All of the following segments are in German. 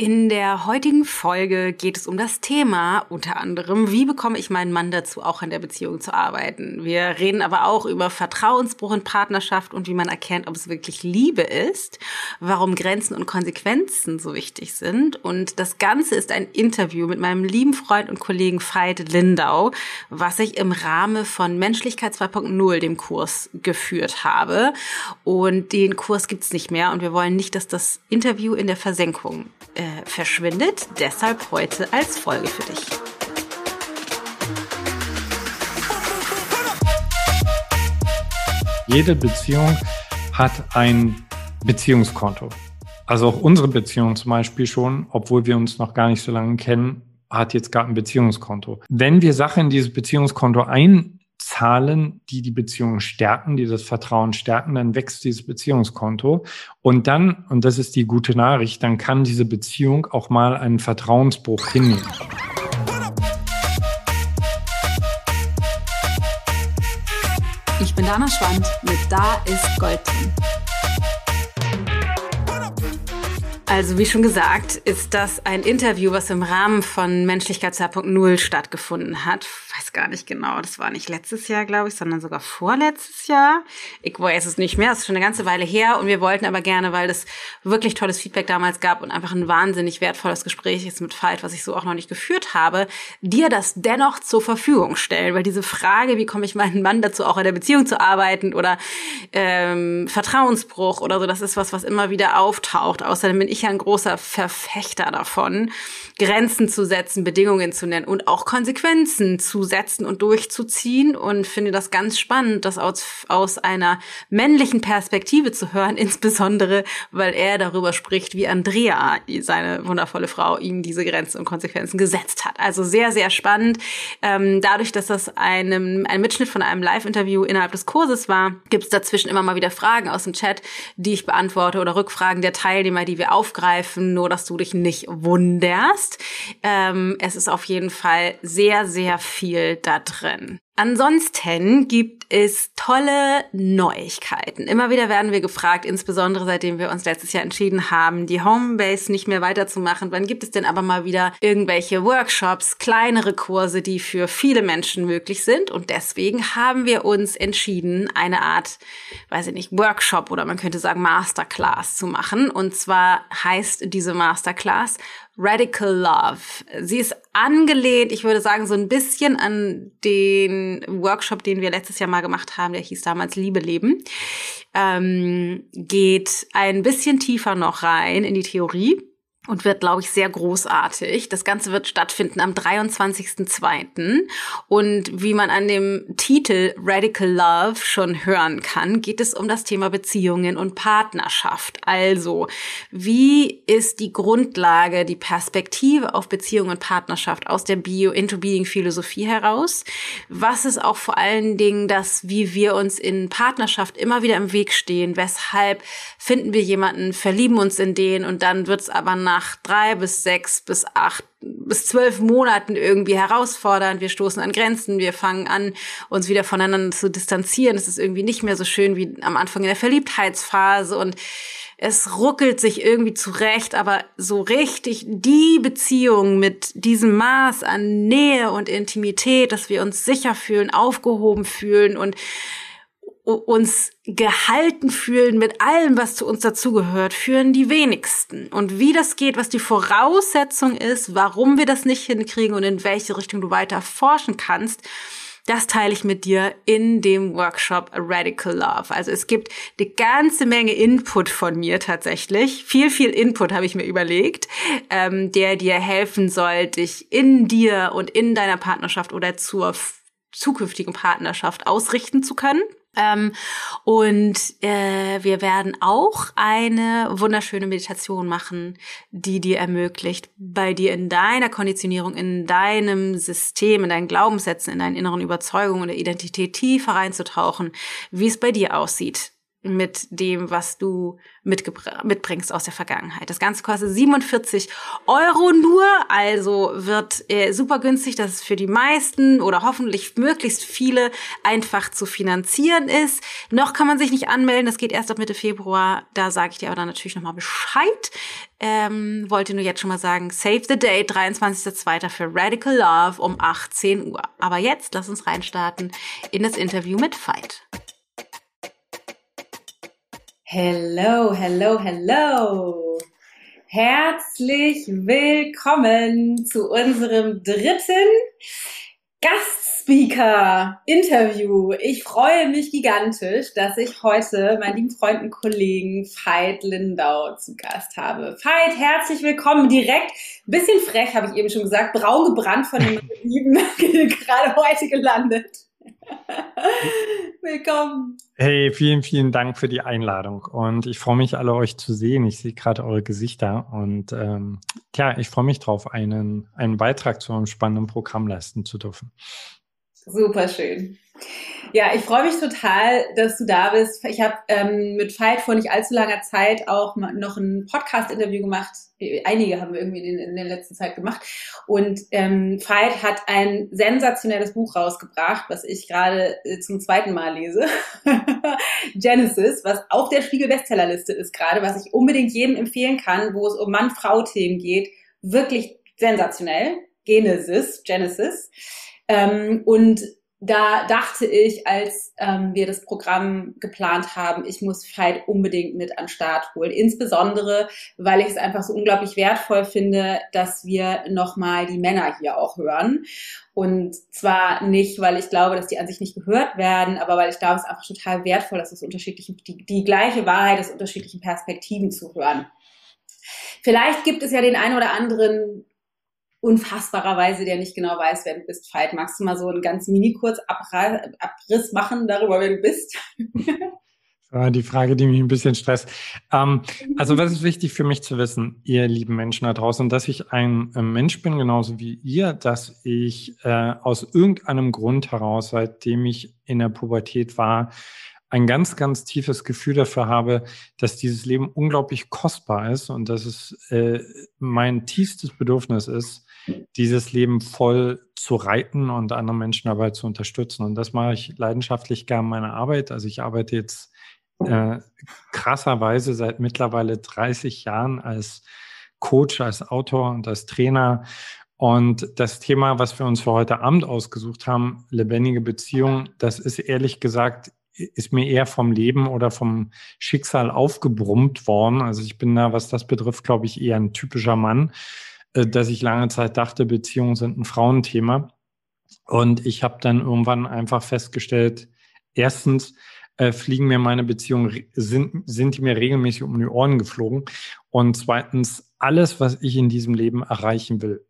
In der heutigen Folge geht es um das Thema unter anderem, wie bekomme ich meinen Mann dazu, auch in der Beziehung zu arbeiten. Wir reden aber auch über Vertrauensbruch in Partnerschaft und wie man erkennt, ob es wirklich Liebe ist, warum Grenzen und Konsequenzen so wichtig sind. Und das Ganze ist ein Interview mit meinem lieben Freund und Kollegen Veit Lindau, was ich im Rahmen von Menschlichkeit 2.0, dem Kurs, geführt habe. Und den Kurs gibt's nicht mehr und wir wollen nicht, dass das Interview in der Versenkung äh, verschwindet. Deshalb heute als Folge für dich. Jede Beziehung hat ein Beziehungskonto. Also auch unsere Beziehung zum Beispiel schon, obwohl wir uns noch gar nicht so lange kennen, hat jetzt gerade ein Beziehungskonto. Wenn wir Sachen in dieses Beziehungskonto ein Zahlen, die die Beziehung stärken, die das Vertrauen stärken, dann wächst dieses Beziehungskonto. Und dann, und das ist die gute Nachricht, dann kann diese Beziehung auch mal einen Vertrauensbruch hinnehmen. Ich bin Dana Schwand mit Da ist Gold drin. Also wie schon gesagt, ist das ein Interview, was im Rahmen von Menschlichkeit 2.0 stattgefunden hat. Weiß gar nicht genau, das war nicht letztes Jahr, glaube ich, sondern sogar vorletztes Jahr. Ich weiß es nicht mehr, das ist schon eine ganze Weile her und wir wollten aber gerne, weil das wirklich tolles Feedback damals gab und einfach ein wahnsinnig wertvolles Gespräch ist mit Veit, was ich so auch noch nicht geführt habe, dir das dennoch zur Verfügung stellen, weil diese Frage, wie komme ich meinen Mann dazu, auch in der Beziehung zu arbeiten oder ähm, Vertrauensbruch oder so, das ist was, was immer wieder auftaucht. Außerdem bin ich ich ja ein großer Verfechter davon, Grenzen zu setzen, Bedingungen zu nennen und auch Konsequenzen zu setzen und durchzuziehen und finde das ganz spannend, das aus, aus einer männlichen Perspektive zu hören, insbesondere weil er darüber spricht, wie Andrea, seine wundervolle Frau, ihm diese Grenzen und Konsequenzen gesetzt hat. Also sehr, sehr spannend. Ähm, dadurch, dass das einem, ein Mitschnitt von einem Live-Interview innerhalb des Kurses war, gibt es dazwischen immer mal wieder Fragen aus dem Chat, die ich beantworte oder Rückfragen der Teilnehmer, die wir auf aufgreifen, nur dass du dich nicht wunderst. Ähm, es ist auf jeden Fall sehr, sehr viel da drin. Ansonsten gibt es tolle Neuigkeiten. Immer wieder werden wir gefragt, insbesondere seitdem wir uns letztes Jahr entschieden haben, die Homebase nicht mehr weiterzumachen. Wann gibt es denn aber mal wieder irgendwelche Workshops, kleinere Kurse, die für viele Menschen möglich sind? Und deswegen haben wir uns entschieden, eine Art, weiß ich nicht, Workshop oder man könnte sagen Masterclass zu machen. Und zwar heißt diese Masterclass Radical Love. Sie ist angelehnt, ich würde sagen, so ein bisschen an den Workshop, den wir letztes Jahr mal gemacht haben, der hieß damals Liebe leben. Ähm, geht ein bisschen tiefer noch rein in die Theorie und wird, glaube ich, sehr großartig. Das Ganze wird stattfinden am 23.02. Und wie man an dem Titel Radical Love schon hören kann, geht es um das Thema Beziehungen und Partnerschaft. Also, wie ist die Grundlage, die Perspektive auf Beziehung und Partnerschaft aus der Bio-into-Being-Philosophie heraus? Was ist auch vor allen Dingen das, wie wir uns in Partnerschaft immer wieder im Weg stehen? Weshalb finden wir jemanden, verlieben uns in den und dann wird es aber nach nach drei bis sechs bis acht bis zwölf Monaten irgendwie herausfordernd. Wir stoßen an Grenzen, wir fangen an, uns wieder voneinander zu distanzieren. Es ist irgendwie nicht mehr so schön wie am Anfang in der Verliebtheitsphase und es ruckelt sich irgendwie zurecht, aber so richtig die Beziehung mit diesem Maß an Nähe und Intimität, dass wir uns sicher fühlen, aufgehoben fühlen und uns gehalten fühlen mit allem, was zu uns dazugehört, führen die wenigsten. Und wie das geht, was die Voraussetzung ist, warum wir das nicht hinkriegen und in welche Richtung du weiter forschen kannst, das teile ich mit dir in dem Workshop Radical Love. Also es gibt eine ganze Menge Input von mir tatsächlich. Viel, viel Input habe ich mir überlegt, ähm, der dir helfen soll, dich in dir und in deiner Partnerschaft oder zur zukünftigen Partnerschaft ausrichten zu können. Ähm, und äh, wir werden auch eine wunderschöne Meditation machen, die dir ermöglicht, bei dir in deiner Konditionierung, in deinem System, in deinen Glaubenssätzen, in deinen inneren Überzeugungen und der Identität tiefer reinzutauchen, wie es bei dir aussieht mit dem, was du mitbringst aus der Vergangenheit. Das Ganze kostet 47 Euro nur, also wird äh, super günstig, dass es für die meisten oder hoffentlich möglichst viele einfach zu finanzieren ist. Noch kann man sich nicht anmelden, das geht erst ab Mitte Februar. Da sage ich dir aber dann natürlich nochmal Bescheid. Ähm, wollte nur jetzt schon mal sagen, save the date, 23.02. für Radical Love um 18 Uhr. Aber jetzt lass uns reinstarten in das Interview mit Veit. Hello, hello, hello. Herzlich willkommen zu unserem dritten Gastspeaker-Interview. Ich freue mich gigantisch, dass ich heute meinen lieben Freund und Kollegen Veit Lindau zu Gast habe. Veit, herzlich willkommen. Direkt, bisschen frech, habe ich eben schon gesagt, braun gebrannt von den Lieben, gerade heute gelandet. Willkommen. Hey, vielen, vielen Dank für die Einladung und ich freue mich, alle euch zu sehen. Ich sehe gerade eure Gesichter und ähm, ja, ich freue mich drauf, einen, einen Beitrag zu einem spannenden Programm leisten zu dürfen. Super schön. Ja, ich freue mich total, dass du da bist. Ich habe ähm, mit Veit vor nicht allzu langer Zeit auch noch ein Podcast-Interview gemacht. Einige haben wir irgendwie in, in der letzten Zeit gemacht. Und ähm, Veit hat ein sensationelles Buch rausgebracht, was ich gerade äh, zum zweiten Mal lese. Genesis, was auf der Spiegel-Bestsellerliste ist gerade, was ich unbedingt jedem empfehlen kann, wo es um Mann-Frau-Themen geht. Wirklich sensationell. Genesis, Genesis. Ähm, und da dachte ich, als ähm, wir das Programm geplant haben, ich muss Fight unbedingt mit an Start holen. Insbesondere, weil ich es einfach so unglaublich wertvoll finde, dass wir nochmal die Männer hier auch hören. Und zwar nicht, weil ich glaube, dass die an sich nicht gehört werden, aber weil ich glaube, es ist einfach total wertvoll, dass es unterschiedliche, die, die gleiche Wahrheit aus unterschiedlichen Perspektiven zu hören. Vielleicht gibt es ja den einen oder anderen unfassbarerweise, der nicht genau weiß, wer du bist, Veit. Magst du mal so einen ganz mini-kurz Abriss machen darüber, wer du bist? Die Frage, die mich ein bisschen stresst. Ähm, also was ist wichtig für mich zu wissen, ihr lieben Menschen da draußen, dass ich ein äh, Mensch bin, genauso wie ihr, dass ich äh, aus irgendeinem Grund heraus, seitdem ich in der Pubertät war, ein ganz, ganz tiefes Gefühl dafür habe, dass dieses Leben unglaublich kostbar ist und dass es äh, mein tiefstes Bedürfnis ist, dieses Leben voll zu reiten und andere Menschen dabei zu unterstützen. Und das mache ich leidenschaftlich gern meine Arbeit. Also ich arbeite jetzt äh, krasserweise seit mittlerweile 30 Jahren als Coach, als Autor und als Trainer. Und das Thema, was wir uns für heute Abend ausgesucht haben, lebendige Beziehung, das ist ehrlich gesagt ist mir eher vom Leben oder vom Schicksal aufgebrummt worden. Also ich bin da, was das betrifft, glaube ich, eher ein typischer Mann, dass ich lange Zeit dachte, Beziehungen sind ein Frauenthema. Und ich habe dann irgendwann einfach festgestellt, erstens, äh, fliegen mir meine Beziehungen, sind, sind die mir regelmäßig um die Ohren geflogen. Und zweitens, alles, was ich in diesem Leben erreichen will,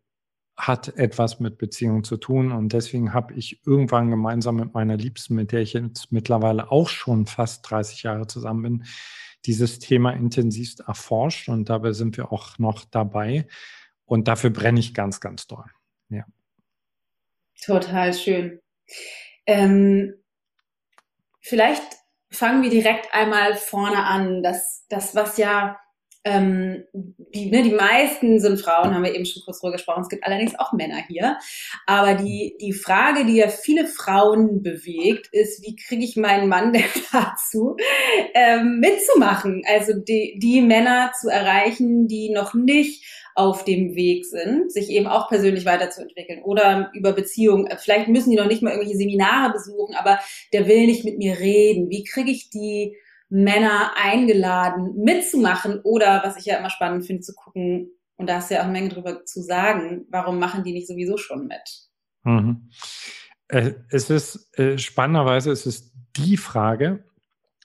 hat etwas mit Beziehung zu tun. Und deswegen habe ich irgendwann gemeinsam mit meiner Liebsten, mit der ich jetzt mittlerweile auch schon fast 30 Jahre zusammen bin, dieses Thema intensivst erforscht. Und dabei sind wir auch noch dabei. Und dafür brenne ich ganz, ganz doll. Ja. Total schön. Ähm, vielleicht fangen wir direkt einmal vorne an. Das, das was ja ähm, die, ne, die meisten sind Frauen, haben wir eben schon kurz drüber gesprochen. Es gibt allerdings auch Männer hier. Aber die, die Frage, die ja viele Frauen bewegt, ist, wie kriege ich meinen Mann denn dazu, ähm, mitzumachen? Also die, die Männer zu erreichen, die noch nicht auf dem Weg sind, sich eben auch persönlich weiterzuentwickeln oder über Beziehungen. Vielleicht müssen die noch nicht mal irgendwelche Seminare besuchen, aber der will nicht mit mir reden. Wie kriege ich die Männer eingeladen, mitzumachen oder, was ich ja immer spannend finde, zu gucken, und da hast du ja auch eine Menge drüber zu sagen, warum machen die nicht sowieso schon mit? Mhm. Äh, es ist äh, spannenderweise, es ist die Frage,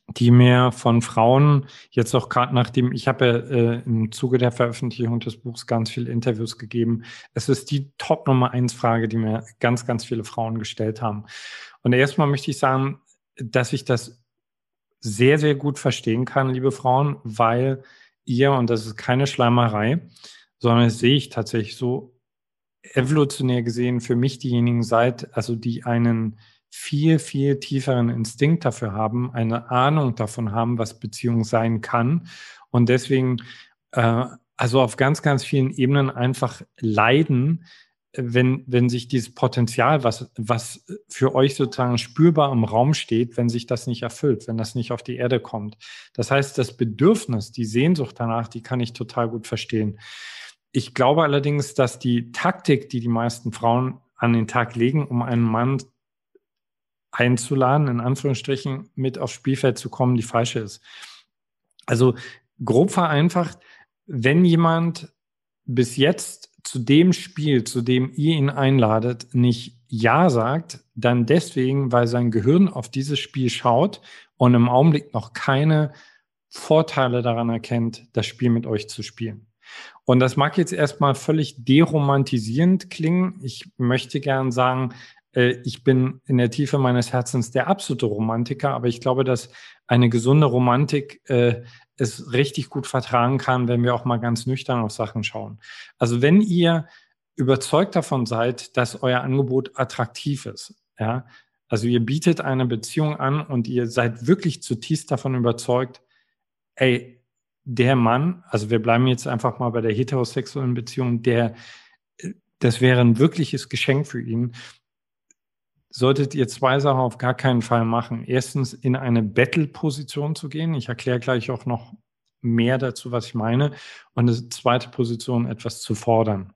die mir von Frauen jetzt auch gerade nachdem, ich habe äh, im Zuge der Veröffentlichung des Buchs ganz viele Interviews gegeben. Es ist die Top Nummer eins Frage, die mir ganz, ganz viele Frauen gestellt haben. Und erstmal möchte ich sagen, dass ich das sehr, sehr gut verstehen kann, liebe Frauen, weil ihr, und das ist keine Schleimerei, sondern das sehe ich tatsächlich so evolutionär gesehen für mich diejenigen seid, also die einen viel, viel tieferen Instinkt dafür haben, eine Ahnung davon haben, was Beziehung sein kann und deswegen äh, also auf ganz, ganz vielen Ebenen einfach leiden, wenn, wenn sich dieses Potenzial, was, was für euch sozusagen spürbar im Raum steht, wenn sich das nicht erfüllt, wenn das nicht auf die Erde kommt. Das heißt, das Bedürfnis, die Sehnsucht danach, die kann ich total gut verstehen. Ich glaube allerdings, dass die Taktik, die die meisten Frauen an den Tag legen, um einen Mann einzuladen, in Anführungsstrichen mit aufs Spielfeld zu kommen, die falsche ist. Also grob vereinfacht, wenn jemand bis jetzt zu dem Spiel, zu dem ihr ihn einladet, nicht Ja sagt, dann deswegen, weil sein Gehirn auf dieses Spiel schaut und im Augenblick noch keine Vorteile daran erkennt, das Spiel mit euch zu spielen. Und das mag jetzt erstmal völlig deromantisierend klingen. Ich möchte gern sagen, ich bin in der Tiefe meines Herzens der absolute Romantiker, aber ich glaube, dass eine gesunde Romantik äh, es richtig gut vertragen kann, wenn wir auch mal ganz nüchtern auf Sachen schauen. Also wenn ihr überzeugt davon seid, dass euer Angebot attraktiv ist, ja, also ihr bietet eine Beziehung an und ihr seid wirklich zutiefst davon überzeugt, ey, der Mann, also wir bleiben jetzt einfach mal bei der heterosexuellen Beziehung, der, das wäre ein wirkliches Geschenk für ihn solltet ihr zwei Sachen auf gar keinen Fall machen. Erstens in eine Battle-Position zu gehen. Ich erkläre gleich auch noch mehr dazu, was ich meine. Und die zweite Position, etwas zu fordern.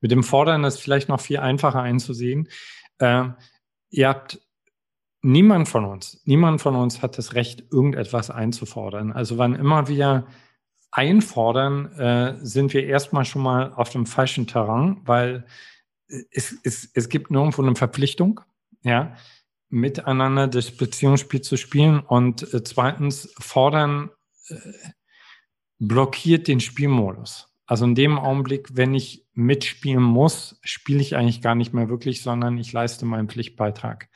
Mit dem Fordern ist vielleicht noch viel einfacher einzusehen. Äh, ihr habt niemand von uns, niemand von uns hat das Recht, irgendetwas einzufordern. Also wann immer wir einfordern, äh, sind wir erstmal schon mal auf dem falschen Terrain, weil es, es, es gibt nirgendwo eine Verpflichtung, ja, miteinander das Beziehungsspiel zu spielen und äh, zweitens fordern äh, blockiert den Spielmodus. Also in dem Augenblick, wenn ich mitspielen muss, spiele ich eigentlich gar nicht mehr wirklich, sondern ich leiste meinen Pflichtbeitrag.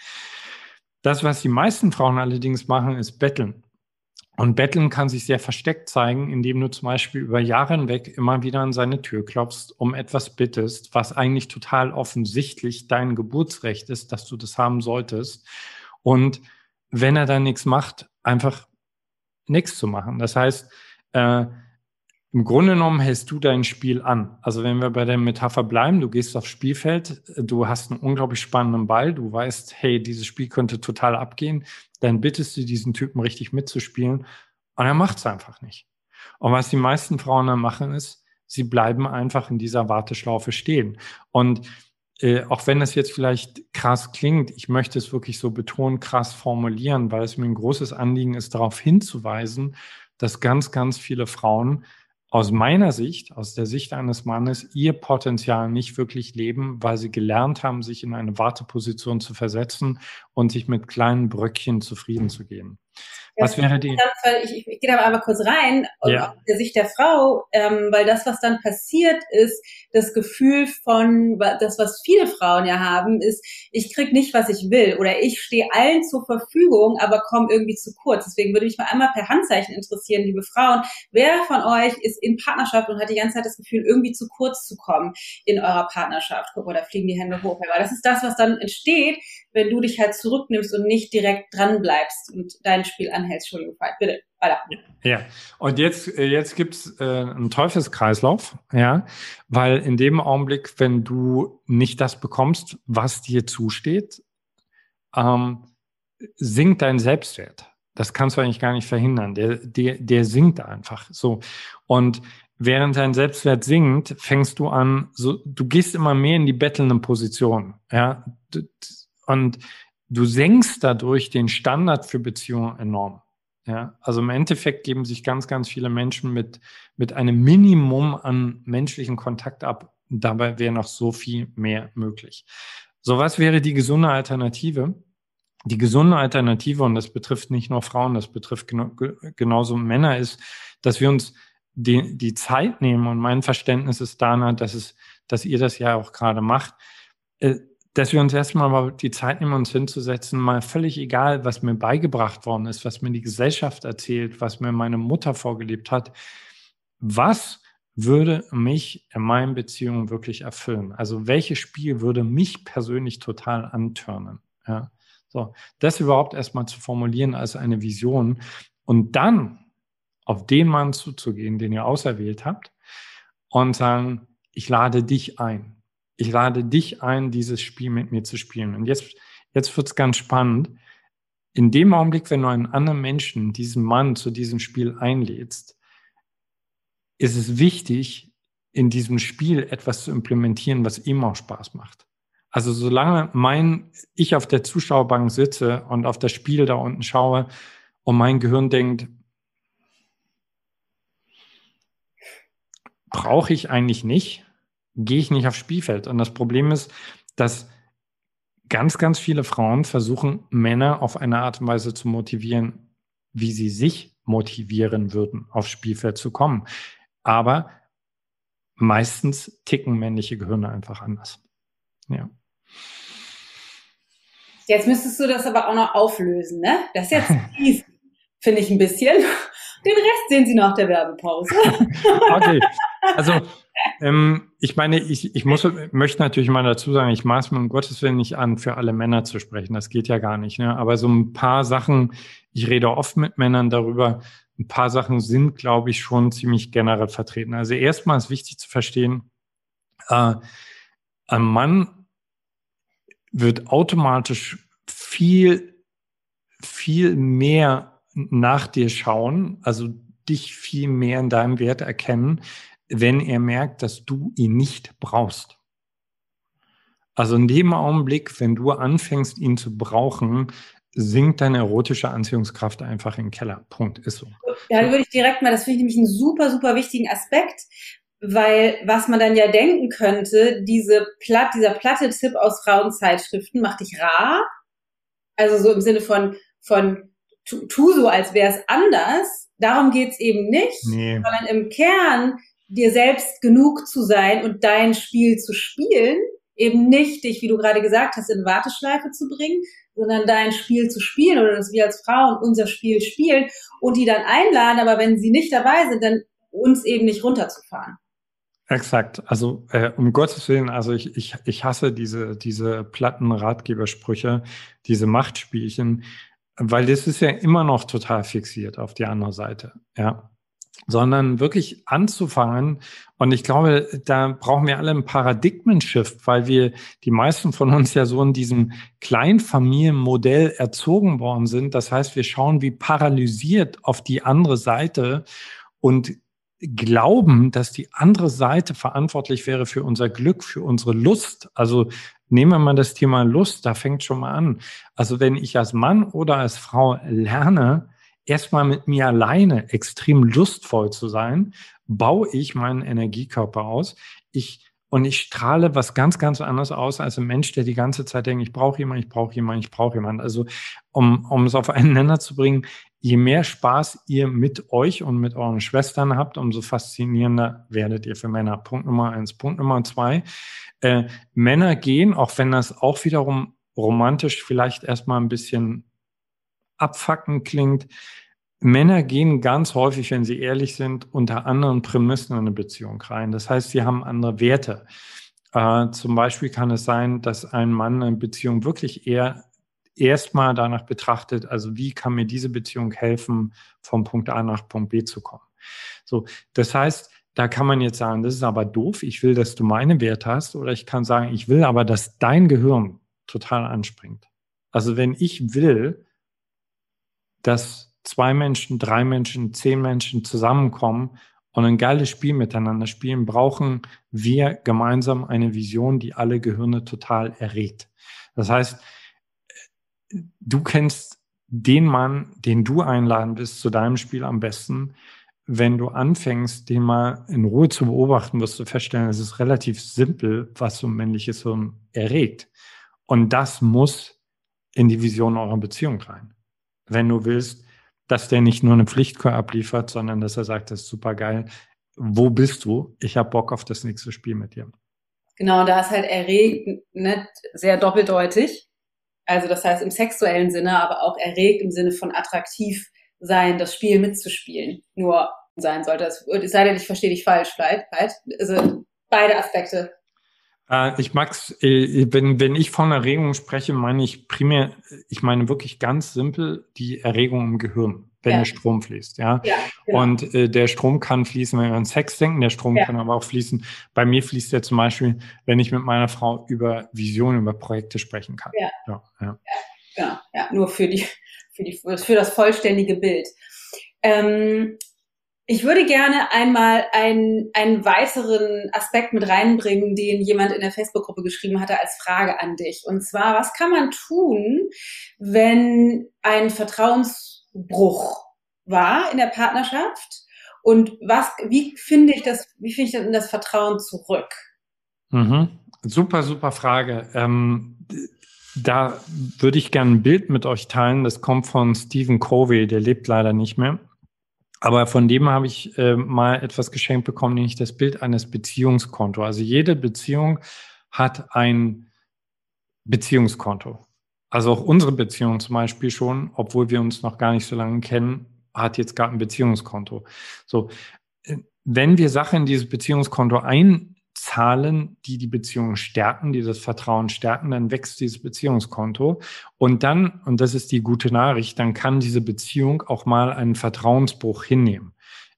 Das, was die meisten Frauen allerdings machen, ist betteln. Und Betteln kann sich sehr versteckt zeigen, indem du zum Beispiel über Jahre hinweg immer wieder an seine Tür klopfst, um etwas bittest, was eigentlich total offensichtlich dein Geburtsrecht ist, dass du das haben solltest. Und wenn er dann nichts macht, einfach nichts zu machen. Das heißt, äh, im Grunde genommen hältst du dein Spiel an. Also wenn wir bei der Metapher bleiben, du gehst aufs Spielfeld, du hast einen unglaublich spannenden Ball, du weißt, hey, dieses Spiel könnte total abgehen, dann bittest du diesen Typen richtig mitzuspielen und er macht es einfach nicht. Und was die meisten Frauen dann machen, ist, sie bleiben einfach in dieser Warteschlaufe stehen. Und äh, auch wenn das jetzt vielleicht krass klingt, ich möchte es wirklich so betonen, krass formulieren, weil es mir ein großes Anliegen ist, darauf hinzuweisen, dass ganz, ganz viele Frauen aus meiner Sicht, aus der Sicht eines Mannes, ihr Potenzial nicht wirklich leben, weil sie gelernt haben, sich in eine Warteposition zu versetzen und sich mit kleinen Bröckchen zufrieden zu geben. Was wäre die? Ich, ich, gehe da mal kurz rein, ja. aus der Sicht der Frau, ähm, weil das, was dann passiert, ist das Gefühl von, das, was viele Frauen ja haben, ist, ich krieg nicht, was ich will oder ich stehe allen zur Verfügung, aber komme irgendwie zu kurz. Deswegen würde mich mal einmal per Handzeichen interessieren, liebe Frauen, wer von euch ist in Partnerschaft und hat die ganze Zeit das Gefühl, irgendwie zu kurz zu kommen in eurer Partnerschaft? Guck mal, da fliegen die Hände hoch. Weil das ist das, was dann entsteht, wenn du dich halt zurücknimmst und nicht direkt dran bleibst und dein Spiel anhältst. Entschuldigung, bitte. Weiter. Ja, und jetzt, äh, jetzt gibt's äh, einen Teufelskreislauf, ja, weil in dem Augenblick, wenn du nicht das bekommst, was dir zusteht, ähm, sinkt dein Selbstwert. Das kannst du eigentlich gar nicht verhindern. Der, der, der sinkt einfach so. Und während dein Selbstwert sinkt, fängst du an, so, du gehst immer mehr in die bettelnde Position, ja. Und du senkst dadurch den Standard für Beziehungen enorm. Ja, also im Endeffekt geben sich ganz, ganz viele Menschen mit, mit einem Minimum an menschlichen Kontakt ab. Dabei wäre noch so viel mehr möglich. So, was wäre die gesunde Alternative? Die gesunde Alternative, und das betrifft nicht nur Frauen, das betrifft genauso Männer, ist, dass wir uns die, die Zeit nehmen, und mein Verständnis ist danach, dass es, dass ihr das ja auch gerade macht, äh, dass wir uns erstmal mal die Zeit nehmen, uns hinzusetzen, mal völlig egal, was mir beigebracht worden ist, was mir die Gesellschaft erzählt, was mir meine Mutter vorgelebt hat. Was würde mich in meinen Beziehungen wirklich erfüllen? Also welches Spiel würde mich persönlich total antörnen? Ja. So, das überhaupt erstmal zu formulieren als eine Vision und dann auf den Mann zuzugehen, den ihr auserwählt habt und sagen, ich lade dich ein. Ich lade dich ein, dieses Spiel mit mir zu spielen. Und jetzt, jetzt wird's ganz spannend. In dem Augenblick, wenn du einen anderen Menschen, diesen Mann zu diesem Spiel einlädst, ist es wichtig, in diesem Spiel etwas zu implementieren, was ihm auch Spaß macht. Also solange mein, ich auf der Zuschauerbank sitze und auf das Spiel da unten schaue und mein Gehirn denkt, brauche ich eigentlich nicht, gehe ich nicht aufs Spielfeld. Und das Problem ist, dass ganz, ganz viele Frauen versuchen, Männer auf eine Art und Weise zu motivieren, wie sie sich motivieren würden, aufs Spielfeld zu kommen. Aber meistens ticken männliche Gehirne einfach anders. Ja. Jetzt müsstest du das aber auch noch auflösen, ne? Das ist jetzt fies, finde ich ein bisschen. Den Rest sehen Sie nach der Werbepause. okay. Also, ähm, ich meine, ich, ich muss, möchte natürlich mal dazu sagen, ich maß mir um Gottes Willen nicht an, für alle Männer zu sprechen. Das geht ja gar nicht. Ne? Aber so ein paar Sachen, ich rede oft mit Männern darüber, ein paar Sachen sind, glaube ich, schon ziemlich generell vertreten. Also erstmal ist wichtig zu verstehen, äh, ein Mann wird automatisch viel, viel mehr nach dir schauen, also dich viel mehr in deinem Wert erkennen, wenn er merkt, dass du ihn nicht brauchst. Also in dem Augenblick, wenn du anfängst, ihn zu brauchen, sinkt deine erotische Anziehungskraft einfach in den Keller. Punkt. Ist so. Ja, da würde ich direkt mal, das finde ich nämlich einen super, super wichtigen Aspekt, weil was man dann ja denken könnte, diese Platt, dieser platte Tipp aus Frauenzeitschriften macht dich rar. Also so im Sinne von, von tu, tu so, als wäre es anders. Darum geht's eben nicht, nee. sondern im Kern dir selbst genug zu sein und dein Spiel zu spielen, eben nicht dich, wie du gerade gesagt hast, in Warteschleife zu bringen, sondern dein Spiel zu spielen oder dass wir als Frauen unser Spiel spielen und die dann einladen, aber wenn sie nicht dabei sind, dann uns eben nicht runterzufahren. Exakt. Also äh, um Gottes Willen, also ich, ich, ich hasse diese, diese platten Ratgebersprüche, diese Machtspielchen weil das ist ja immer noch total fixiert auf die andere Seite, ja. Sondern wirklich anzufangen. Und ich glaube, da brauchen wir alle einen Paradigmenshift, weil wir, die meisten von uns ja so in diesem Kleinfamilienmodell erzogen worden sind. Das heißt, wir schauen wie paralysiert auf die andere Seite und glauben, dass die andere Seite verantwortlich wäre für unser Glück, für unsere Lust. Also nehmen wir mal das Thema Lust, da fängt schon mal an. Also wenn ich als Mann oder als Frau lerne, erstmal mit mir alleine extrem lustvoll zu sein, baue ich meinen Energiekörper aus. Ich und ich strahle was ganz, ganz anderes aus als ein Mensch, der die ganze Zeit denkt, ich brauche jemanden, ich brauche jemanden, ich brauche jemanden. Also um, um es auf einen Nenner zu bringen, je mehr Spaß ihr mit euch und mit euren Schwestern habt, umso faszinierender werdet ihr für Männer. Punkt Nummer eins. Punkt Nummer zwei. Äh, Männer gehen, auch wenn das auch wiederum romantisch vielleicht erstmal ein bisschen abfacken klingt, Männer gehen ganz häufig, wenn sie ehrlich sind, unter anderen Prämissen in eine Beziehung rein. Das heißt, sie haben andere Werte. Äh, zum Beispiel kann es sein, dass ein Mann eine Beziehung wirklich eher erstmal danach betrachtet, also wie kann mir diese Beziehung helfen, vom Punkt A nach Punkt B zu kommen. So, das heißt, da kann man jetzt sagen, das ist aber doof, ich will, dass du meine Werte hast, oder ich kann sagen, ich will aber, dass dein Gehirn total anspringt. Also wenn ich will, dass zwei Menschen, drei Menschen, zehn Menschen zusammenkommen und ein geiles Spiel miteinander spielen, brauchen wir gemeinsam eine Vision, die alle Gehirne total erregt. Das heißt, du kennst den Mann, den du einladen willst zu deinem Spiel am besten. Wenn du anfängst, den mal in Ruhe zu beobachten, wirst du feststellen, es ist relativ simpel, was so ein männliches Hirn erregt. Und das muss in die Vision eurer Beziehung rein. Wenn du willst, dass der nicht nur eine Pflichtkur abliefert, sondern dass er sagt, das ist super geil. Wo bist du? Ich habe Bock auf das nächste Spiel mit dir. Genau, da ist halt erregt, ne, sehr doppeldeutig. Also das heißt im sexuellen Sinne, aber auch erregt im Sinne von attraktiv sein, das Spiel mitzuspielen. Nur sein sollte. Es sei denn, ich verstehe dich falsch, vielleicht. Also beide Aspekte. Äh, ich mag's, äh, wenn, wenn ich von Erregung spreche, meine ich primär, ich meine wirklich ganz simpel die Erregung im Gehirn, wenn ja. der Strom fließt, ja. ja genau. Und äh, der Strom kann fließen, wenn wir an Sex denken, der Strom ja. kann aber auch fließen. Bei mir fließt der zum Beispiel, wenn ich mit meiner Frau über Visionen, über Projekte sprechen kann. Ja. Ja, ja. ja, ja. nur für die, für die, für das vollständige Bild. Ähm, ich würde gerne einmal einen, einen weiteren Aspekt mit reinbringen, den jemand in der Facebook-Gruppe geschrieben hatte als Frage an dich. Und zwar, was kann man tun, wenn ein Vertrauensbruch war in der Partnerschaft? Und was, wie finde ich das, wie finde ich denn das Vertrauen zurück? Mhm. Super, super Frage. Ähm, da würde ich gerne ein Bild mit euch teilen. Das kommt von Stephen Covey, der lebt leider nicht mehr. Aber von dem habe ich äh, mal etwas geschenkt bekommen, nämlich das Bild eines Beziehungskonto. Also jede Beziehung hat ein Beziehungskonto. Also auch unsere Beziehung zum Beispiel schon, obwohl wir uns noch gar nicht so lange kennen, hat jetzt gerade ein Beziehungskonto. So, äh, wenn wir Sachen in dieses Beziehungskonto ein Zahlen, die die Beziehung stärken, die das Vertrauen stärken, dann wächst dieses Beziehungskonto. Und dann, und das ist die gute Nachricht, dann kann diese Beziehung auch mal einen Vertrauensbruch hinnehmen.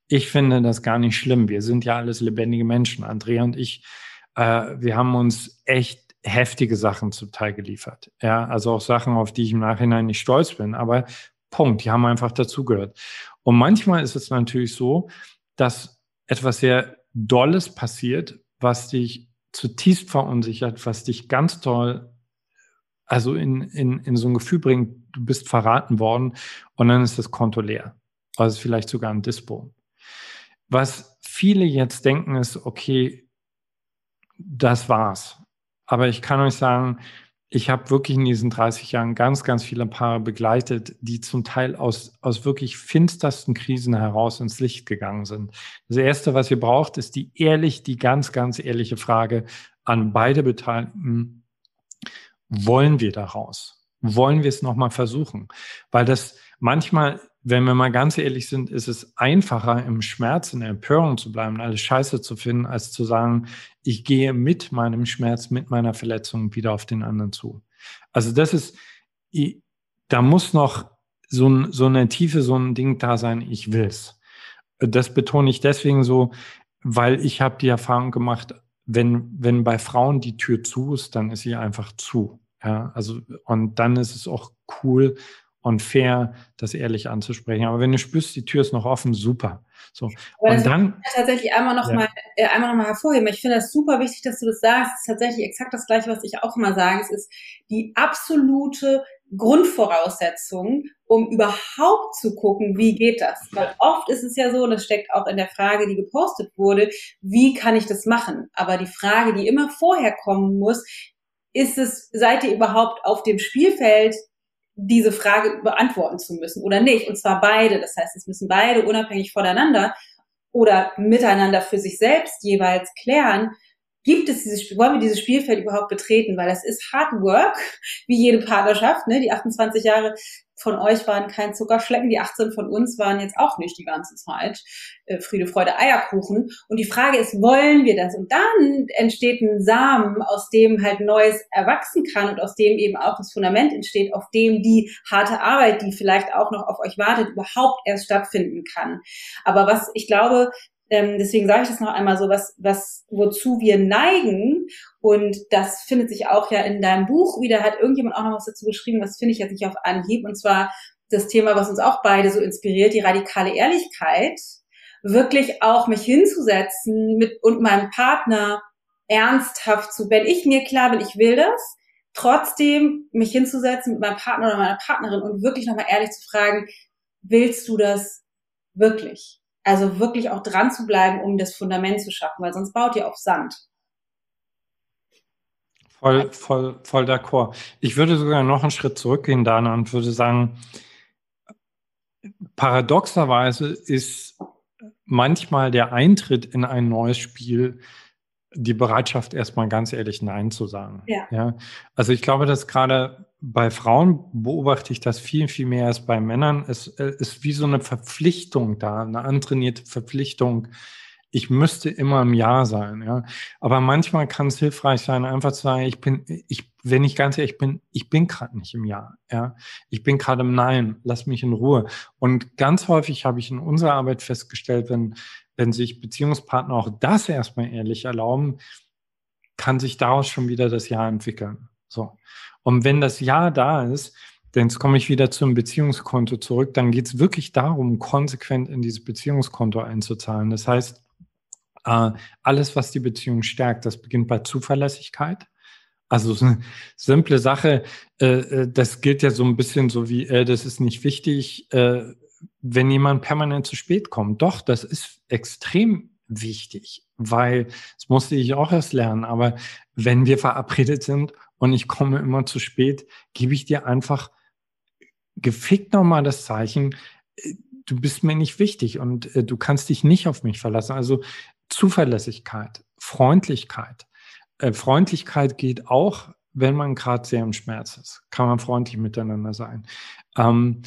Ich finde das gar nicht schlimm. Wir sind ja alles lebendige Menschen. Andrea und ich, äh, wir haben uns echt heftige Sachen zuteil geliefert. Ja, also auch Sachen, auf die ich im Nachhinein nicht stolz bin. Aber Punkt, die haben einfach dazugehört. Und manchmal ist es natürlich so, dass etwas sehr Dolles passiert, was dich zutiefst verunsichert, was dich ganz toll, also in, in, in so ein Gefühl bringt, du bist verraten worden und dann ist das Konto leer. Also vielleicht sogar ein Dispo. Was viele jetzt denken ist, okay, das war's. Aber ich kann euch sagen, ich habe wirklich in diesen 30 Jahren ganz, ganz viele Paare begleitet, die zum Teil aus, aus wirklich finstersten Krisen heraus ins Licht gegangen sind. Das Erste, was ihr braucht, ist die ehrlich, die ganz, ganz ehrliche Frage an beide Beteiligten. Wollen wir daraus? Wollen wir es nochmal versuchen? Weil das manchmal wenn wir mal ganz ehrlich sind, ist es einfacher, im Schmerz, in der Empörung zu bleiben, alles scheiße zu finden, als zu sagen, ich gehe mit meinem Schmerz, mit meiner Verletzung wieder auf den anderen zu. Also das ist, da muss noch so, ein, so eine Tiefe, so ein Ding da sein, ich will's. Das betone ich deswegen so, weil ich habe die Erfahrung gemacht, wenn, wenn bei Frauen die Tür zu ist, dann ist sie einfach zu. Ja, also, und dann ist es auch cool und fair, das ehrlich anzusprechen. Aber wenn du spürst, die Tür ist noch offen, super. So. Aber und dann tatsächlich einmal noch ja. mal, äh, einmal noch mal hervorheben. Ich finde das super wichtig, dass du das sagst. Es ist tatsächlich exakt das Gleiche, was ich auch immer sage. Es ist die absolute Grundvoraussetzung, um überhaupt zu gucken, wie geht das? Weil oft ist es ja so, und das steckt auch in der Frage, die gepostet wurde, wie kann ich das machen? Aber die Frage, die immer vorher kommen muss, ist es, seid ihr überhaupt auf dem Spielfeld diese Frage beantworten zu müssen oder nicht. Und zwar beide. Das heißt, es müssen beide unabhängig voneinander oder miteinander für sich selbst jeweils klären, gibt es dieses Spiel, wollen wir dieses Spielfeld überhaupt betreten? Weil das ist Hard Work, wie jede Partnerschaft, ne? Die 28 Jahre von euch waren kein Zuckerschlecken, die 18 von uns waren jetzt auch nicht die ganze Zeit äh, Friede, Freude, Eierkuchen. Und die Frage ist, wollen wir das? Und dann entsteht ein Samen, aus dem halt Neues erwachsen kann und aus dem eben auch das Fundament entsteht, auf dem die harte Arbeit, die vielleicht auch noch auf euch wartet, überhaupt erst stattfinden kann. Aber was ich glaube, ähm, deswegen sage ich das noch einmal so, was, was, wozu wir neigen. Und das findet sich auch ja in deinem Buch wieder, hat irgendjemand auch noch was dazu geschrieben, das finde ich jetzt nicht auf Anhieb. Und zwar das Thema, was uns auch beide so inspiriert, die radikale Ehrlichkeit. Wirklich auch mich hinzusetzen mit, und meinem Partner ernsthaft zu, wenn ich mir klar bin, ich will das, trotzdem mich hinzusetzen mit meinem Partner oder meiner Partnerin und wirklich nochmal ehrlich zu fragen, willst du das wirklich? Also wirklich auch dran zu bleiben, um das Fundament zu schaffen, weil sonst baut ihr auf Sand. Voll, voll, voll d'accord. Ich würde sogar noch einen Schritt zurückgehen, Dana, und würde sagen, paradoxerweise ist manchmal der Eintritt in ein neues Spiel die Bereitschaft, erstmal ganz ehrlich Nein zu sagen. Ja. ja. Also ich glaube, dass gerade bei Frauen beobachte ich das viel, viel mehr als bei Männern. Es ist wie so eine Verpflichtung da, eine antrainierte Verpflichtung. ich müsste immer im Ja sein, ja. Aber manchmal kann es hilfreich sein, einfach zu sagen, ich bin, ich, wenn ich ganz ehrlich bin, ich bin gerade nicht im Ja, ja. Ich bin gerade im Nein, lass mich in Ruhe. Und ganz häufig habe ich in unserer Arbeit festgestellt, wenn, wenn sich Beziehungspartner auch das erstmal ehrlich erlauben, kann sich daraus schon wieder das Ja entwickeln. So. Und wenn das Ja da ist, denn jetzt komme ich wieder zum Beziehungskonto zurück, dann geht es wirklich darum, konsequent in dieses Beziehungskonto einzuzahlen. Das heißt, äh, alles, was die Beziehung stärkt, das beginnt bei Zuverlässigkeit. Also so eine simple Sache, äh, äh, das gilt ja so ein bisschen so wie, das ist nicht wichtig, wenn jemand permanent zu spät kommt. Doch, das ist extrem wichtig, weil das musste ich auch erst lernen. Aber wenn wir verabredet sind und ich komme immer zu spät, gebe ich dir einfach gefickt nochmal das Zeichen, äh, du bist mir nicht wichtig und äh, du kannst dich nicht auf mich verlassen. Also Zuverlässigkeit, Freundlichkeit. Äh, Freundlichkeit geht auch, wenn man gerade sehr im Schmerz ist. Kann man freundlich miteinander sein. Ähm,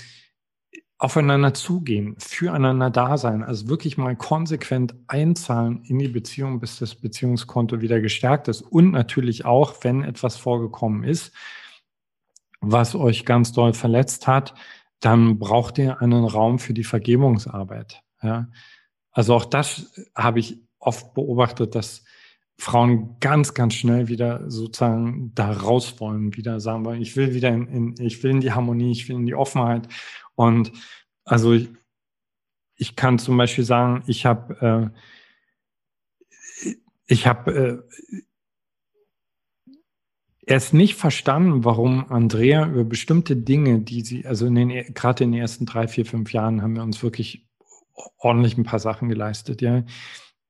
aufeinander zugehen, füreinander da sein, also wirklich mal konsequent einzahlen in die Beziehung, bis das Beziehungskonto wieder gestärkt ist. Und natürlich auch, wenn etwas vorgekommen ist, was euch ganz doll verletzt hat, dann braucht ihr einen Raum für die Vergebungsarbeit. Ja? Also auch das habe ich oft beobachtet, dass Frauen ganz, ganz schnell wieder sozusagen da raus wollen, wieder sagen wollen, ich will wieder in, in ich will in die Harmonie, ich will in die Offenheit. Und also ich, ich kann zum Beispiel sagen, ich habe äh, ich habe äh, erst nicht verstanden, warum Andrea über bestimmte Dinge, die sie, also in den, gerade in den ersten drei, vier, fünf Jahren haben wir uns wirklich ordentlich ein paar Sachen geleistet, ja.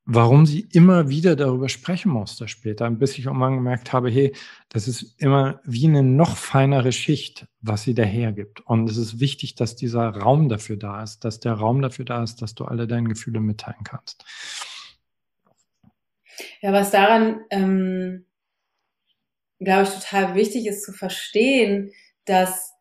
Warum sie immer wieder darüber sprechen musste später, bis ich irgendwann gemerkt habe, hey, das ist immer wie eine noch feinere Schicht, was sie dahergibt. Und es ist wichtig, dass dieser Raum dafür da ist, dass der Raum dafür da ist, dass du alle deine Gefühle mitteilen kannst. Ja, was daran ähm, glaube ich, total wichtig ist zu verstehen, dass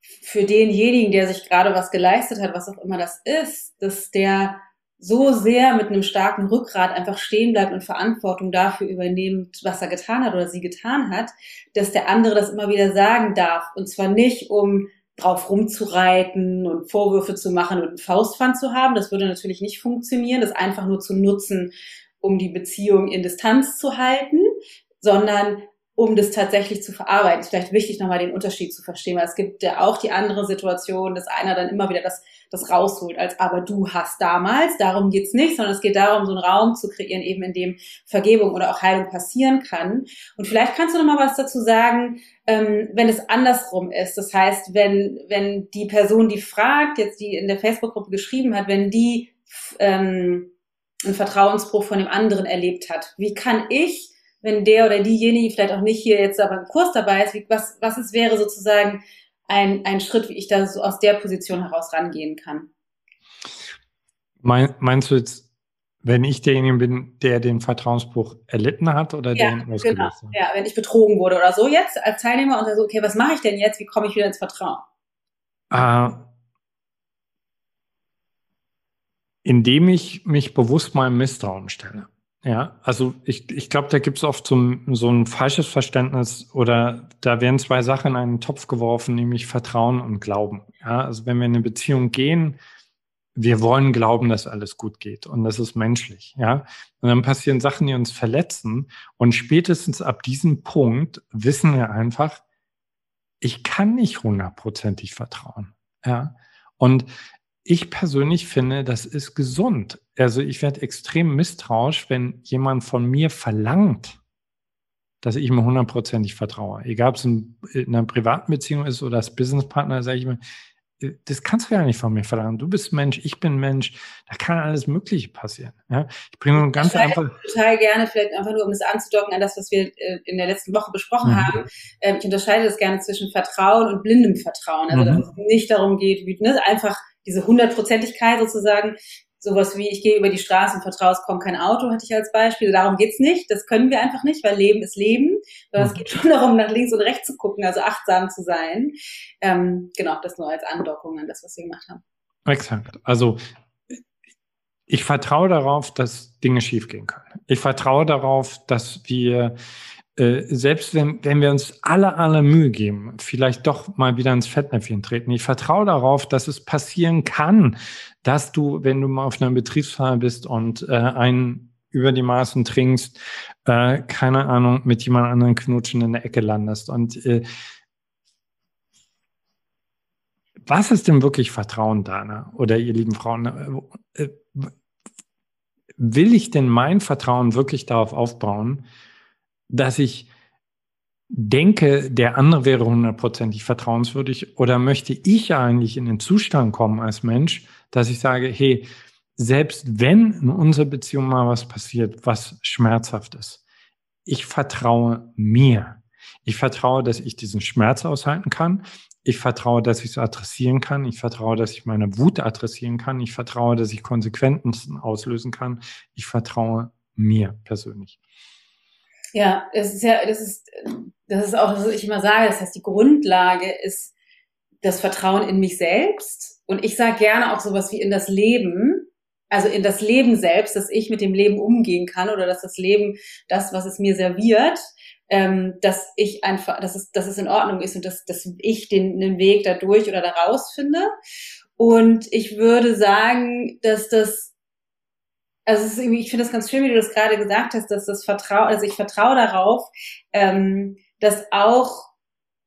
für denjenigen, der sich gerade was geleistet hat, was auch immer das ist, dass der so sehr mit einem starken Rückgrat einfach stehen bleibt und Verantwortung dafür übernimmt, was er getan hat oder sie getan hat, dass der andere das immer wieder sagen darf. Und zwar nicht, um drauf rumzureiten und Vorwürfe zu machen und einen Faustpfand zu haben. Das würde natürlich nicht funktionieren, das einfach nur zu nutzen, um die Beziehung in Distanz zu halten, sondern um das tatsächlich zu verarbeiten. Ist vielleicht wichtig, nochmal den Unterschied zu verstehen, weil es gibt ja auch die andere Situation, dass einer dann immer wieder das, das rausholt, als aber du hast damals, darum geht's nicht, sondern es geht darum, so einen Raum zu kreieren, eben in dem Vergebung oder auch Heilung passieren kann. Und vielleicht kannst du nochmal was dazu sagen, ähm, wenn es andersrum ist. Das heißt, wenn, wenn die Person, die fragt, jetzt die in der Facebook-Gruppe geschrieben hat, wenn die ähm, einen Vertrauensbruch von dem anderen erlebt hat, wie kann ich wenn der oder diejenige vielleicht auch nicht hier jetzt aber im Kurs dabei ist, wie, was, was es wäre sozusagen ein, ein Schritt, wie ich da so aus der Position heraus rangehen kann. Mein, meinst du jetzt, wenn ich derjenige bin, der den Vertrauensbruch erlitten hat oder ja, den ausgelöst genau. hat? Ja, wenn ich betrogen wurde oder so jetzt als Teilnehmer und so, okay, was mache ich denn jetzt? Wie komme ich wieder ins Vertrauen? Äh, indem ich mich bewusst meinem Misstrauen stelle. Ja, also ich, ich glaube, da gibt es oft so ein, so ein falsches Verständnis oder da werden zwei Sachen in einen Topf geworfen, nämlich Vertrauen und Glauben. Ja, also wenn wir in eine Beziehung gehen, wir wollen glauben, dass alles gut geht und das ist menschlich. Ja, und dann passieren Sachen, die uns verletzen und spätestens ab diesem Punkt wissen wir einfach, ich kann nicht hundertprozentig vertrauen. Ja, und ich persönlich finde, das ist gesund. Also ich werde extrem misstrauisch, wenn jemand von mir verlangt, dass ich mir hundertprozentig vertraue. Egal, ob es in, einer privaten Beziehung ist oder als Businesspartner, sage ich mir, äh, das kannst du ja nicht von mir verlangen. Du bist Mensch, ich bin Mensch. Da kann alles Mögliche passieren. Ja? Ich bringe nur ganz einfach. Total gerne, vielleicht einfach nur, um es anzudocken an das, was wir äh, in der letzten Woche besprochen mhm. haben. Ähm, ich unterscheide das gerne zwischen Vertrauen und blindem Vertrauen. Also, mhm. dass es nicht darum geht, wie, ne, einfach diese Hundertprozentigkeit sozusagen, sowas wie ich gehe über die Straße und vertraue, es kommt kein Auto, hatte ich als Beispiel. Darum geht's nicht. Das können wir einfach nicht, weil Leben ist Leben. Sondern es mhm. geht schon darum, nach links und rechts zu gucken, also achtsam zu sein. Ähm, genau, das nur als Andockung an das, was wir gemacht haben. Exakt. Also ich vertraue darauf, dass Dinge schiefgehen können. Ich vertraue darauf, dass wir, äh, selbst wenn, wenn wir uns alle, alle Mühe geben, vielleicht doch mal wieder ins Fettnäpfchen treten. Ich vertraue darauf, dass es passieren kann, dass du, wenn du mal auf einer Betriebsfeier bist und äh, einen über die Maßen trinkst, äh, keine Ahnung, mit jemand anderen knutschen in der Ecke landest. Und äh, was ist denn wirklich Vertrauen, Dana oder ihr lieben Frauen? Äh, äh, will ich denn mein Vertrauen wirklich darauf aufbauen, dass ich denke, der andere wäre hundertprozentig vertrauenswürdig oder möchte ich eigentlich in den Zustand kommen als Mensch, dass ich sage, hey, selbst wenn in unserer Beziehung mal was passiert, was schmerzhaft ist, ich vertraue mir. Ich vertraue, dass ich diesen Schmerz aushalten kann. Ich vertraue, dass ich es adressieren kann. Ich vertraue, dass ich meine Wut adressieren kann. Ich vertraue, dass ich Konsequenzen auslösen kann. Ich vertraue mir persönlich. Ja, das ist ja, das ist, das ist auch, was ich immer sage. Das heißt, die Grundlage ist das Vertrauen in mich selbst. Und ich sage gerne auch sowas wie in das Leben, also in das Leben selbst, dass ich mit dem Leben umgehen kann oder dass das Leben das, was es mir serviert, ähm, dass ich einfach, dass es, dass es in Ordnung ist und dass, dass ich den, den Weg da durch oder da raus finde. Und ich würde sagen, dass das, also ich finde das ganz schön, wie du das gerade gesagt hast, dass das Vertrauen, also ich vertraue darauf, ähm, dass auch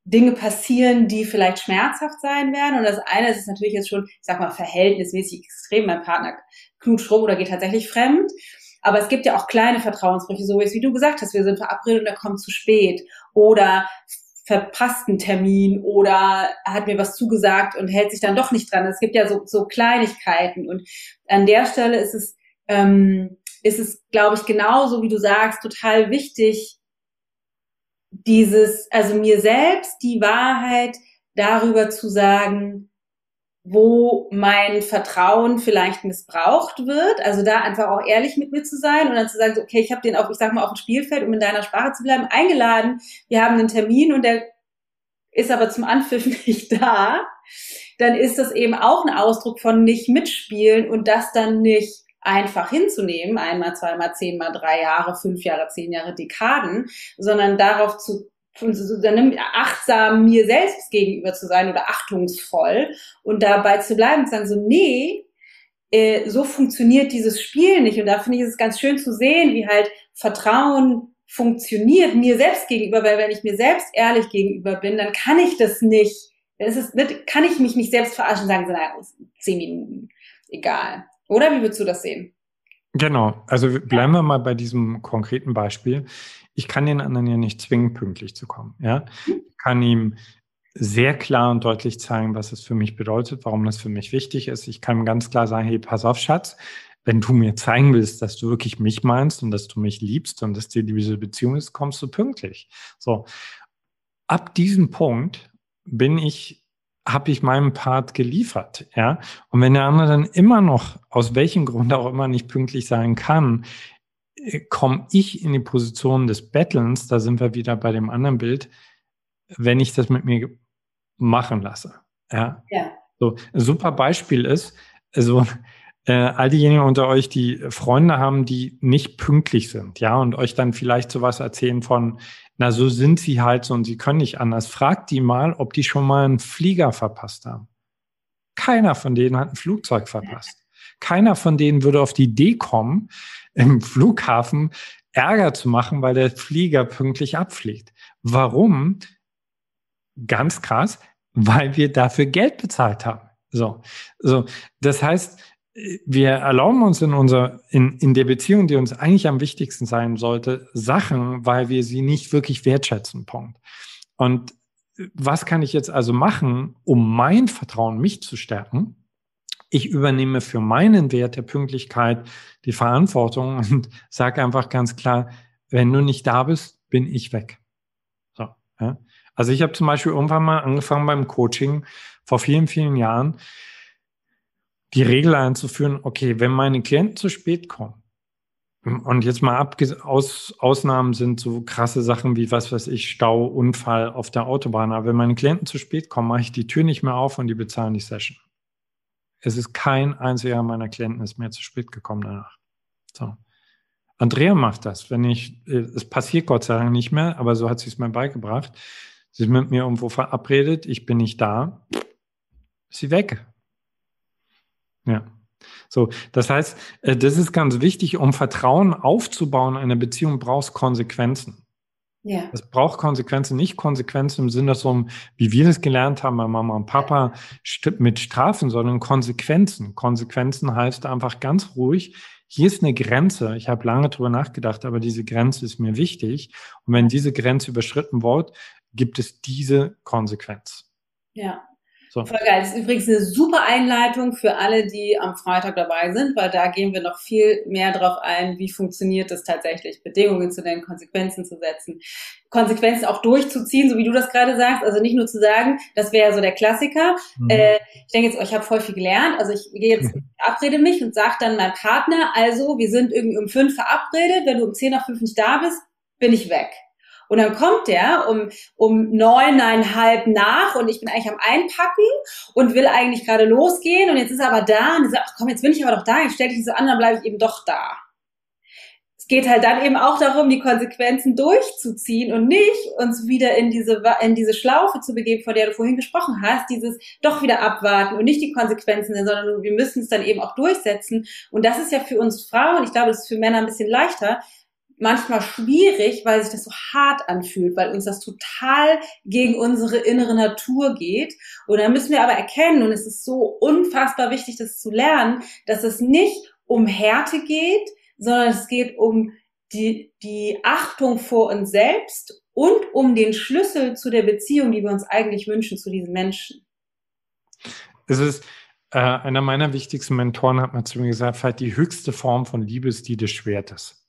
Dinge passieren, die vielleicht schmerzhaft sein werden. Und das eine ist natürlich jetzt schon, ich sag mal, verhältnismäßig extrem. Mein Partner knutscht rum oder geht tatsächlich fremd. Aber es gibt ja auch kleine Vertrauensbrüche, so wie du gesagt hast, wir sind verabredet und er kommt zu spät oder verpasst einen Termin oder hat mir was zugesagt und hält sich dann doch nicht dran. Es gibt ja so, so Kleinigkeiten und an der Stelle ist es, ähm, ist es, glaube ich, genauso wie du sagst, total wichtig, dieses, also mir selbst die Wahrheit darüber zu sagen, wo mein Vertrauen vielleicht missbraucht wird. Also da einfach auch ehrlich mit mir zu sein und dann zu sagen, okay, ich habe den auf, ich sag mal, auf dem Spielfeld, um in deiner Sprache zu bleiben, eingeladen. Wir haben einen Termin und der ist aber zum Anpfiff nicht da. Dann ist das eben auch ein Ausdruck von nicht mitspielen und das dann nicht einfach hinzunehmen, einmal, zweimal, zehnmal, drei Jahre, fünf Jahre, zehn Jahre, Dekaden, sondern darauf zu dann achtsam mir selbst gegenüber zu sein oder achtungsvoll und dabei zu bleiben und zu sagen so, nee, äh, so funktioniert dieses Spiel nicht. Und da finde ich es ganz schön zu sehen, wie halt Vertrauen funktioniert mir selbst gegenüber, weil wenn ich mir selbst ehrlich gegenüber bin, dann kann ich das nicht, es ist, kann ich mich nicht selbst verarschen und sagen, so, naja, zehn Minuten, egal. Oder wie würdest du das sehen? Genau, also bleiben wir mal bei diesem konkreten Beispiel ich kann den anderen ja nicht zwingen, pünktlich zu kommen. Ja? Ich kann ihm sehr klar und deutlich zeigen, was es für mich bedeutet, warum das für mich wichtig ist. Ich kann ihm ganz klar sagen, hey, pass auf, Schatz, wenn du mir zeigen willst, dass du wirklich mich meinst und dass du mich liebst und dass dir diese Beziehung ist, kommst du pünktlich. So. Ab diesem Punkt bin ich, habe ich meinen Part geliefert, ja. Und wenn der andere dann immer noch, aus welchem Grund auch immer nicht pünktlich sein kann, komme ich in die Position des Bettelns, da sind wir wieder bei dem anderen Bild, wenn ich das mit mir machen lasse. Ja. ja. So, ein super Beispiel ist, also äh, all diejenigen unter euch, die Freunde haben, die nicht pünktlich sind, ja, und euch dann vielleicht sowas erzählen von, na, so sind sie halt so und sie können nicht anders. Fragt die mal, ob die schon mal einen Flieger verpasst haben. Keiner von denen hat ein Flugzeug verpasst. Keiner von denen würde auf die Idee kommen, im Flughafen Ärger zu machen, weil der Flieger pünktlich abfliegt. Warum? Ganz krass, weil wir dafür Geld bezahlt haben. So, so. Das heißt, wir erlauben uns in unserer, in, in der Beziehung, die uns eigentlich am wichtigsten sein sollte, Sachen, weil wir sie nicht wirklich wertschätzen. Punkt. Und was kann ich jetzt also machen, um mein Vertrauen mich zu stärken? ich übernehme für meinen Wert der Pünktlichkeit die Verantwortung und sage einfach ganz klar, wenn du nicht da bist, bin ich weg. So, ja. Also ich habe zum Beispiel irgendwann mal angefangen beim Coaching vor vielen, vielen Jahren, die Regel einzuführen, okay, wenn meine Klienten zu spät kommen, und jetzt mal ab, aus, Ausnahmen sind so krasse Sachen wie, was weiß ich, Stau, Unfall auf der Autobahn. Aber wenn meine Klienten zu spät kommen, mache ich die Tür nicht mehr auf und die bezahlen die Session. Es ist kein einziger meiner Klienten ist mehr zu spät gekommen danach. So. Andrea macht das, wenn ich, äh, es passiert Gott sei Dank nicht mehr, aber so hat sie es mir beigebracht. Sie ist mit mir irgendwo verabredet, ich bin nicht da, ist sie weg. Ja. So, das heißt, äh, das ist ganz wichtig, um Vertrauen aufzubauen in einer Beziehung brauchst Konsequenzen. Ja. Es braucht Konsequenzen, nicht Konsequenzen im Sinne so, wie wir das gelernt haben bei Mama und Papa mit Strafen, sondern Konsequenzen. Konsequenzen heißt einfach ganz ruhig, hier ist eine Grenze. Ich habe lange drüber nachgedacht, aber diese Grenze ist mir wichtig. Und wenn diese Grenze überschritten wird, gibt es diese Konsequenz. Ja. So. Voll geil. Das ist übrigens eine super Einleitung für alle, die am Freitag dabei sind, weil da gehen wir noch viel mehr drauf ein, wie funktioniert es tatsächlich, Bedingungen zu nennen, Konsequenzen zu setzen, Konsequenzen auch durchzuziehen, so wie du das gerade sagst. Also nicht nur zu sagen, das wäre so der Klassiker. Mhm. Äh, ich denke jetzt, oh, ich habe voll viel gelernt. Also ich gehe jetzt, verabrede mich und sage dann meinem Partner, also wir sind irgendwie um fünf verabredet, wenn du um zehn nach fünf nicht da bist, bin ich weg. Und dann kommt der um, um neuneinhalb nach und ich bin eigentlich am Einpacken und will eigentlich gerade losgehen und jetzt ist er aber da und sagt, ach komm, jetzt bin ich aber doch da, jetzt stell dich so an, dann bleibe ich eben doch da. Es geht halt dann eben auch darum, die Konsequenzen durchzuziehen und nicht uns wieder in diese, in diese Schlaufe zu begeben, von der du vorhin gesprochen hast, dieses doch wieder abwarten und nicht die Konsequenzen, sondern wir müssen es dann eben auch durchsetzen. Und das ist ja für uns Frauen, ich glaube, das ist für Männer ein bisschen leichter, manchmal schwierig, weil sich das so hart anfühlt, weil uns das total gegen unsere innere Natur geht. Und da müssen wir aber erkennen, und es ist so unfassbar wichtig, das zu lernen, dass es nicht um Härte geht, sondern es geht um die, die Achtung vor uns selbst und um den Schlüssel zu der Beziehung, die wir uns eigentlich wünschen zu diesen Menschen. Es ist, äh, einer meiner wichtigsten Mentoren hat mal zu mir gesagt, die höchste Form von Liebe ist die des Schwertes.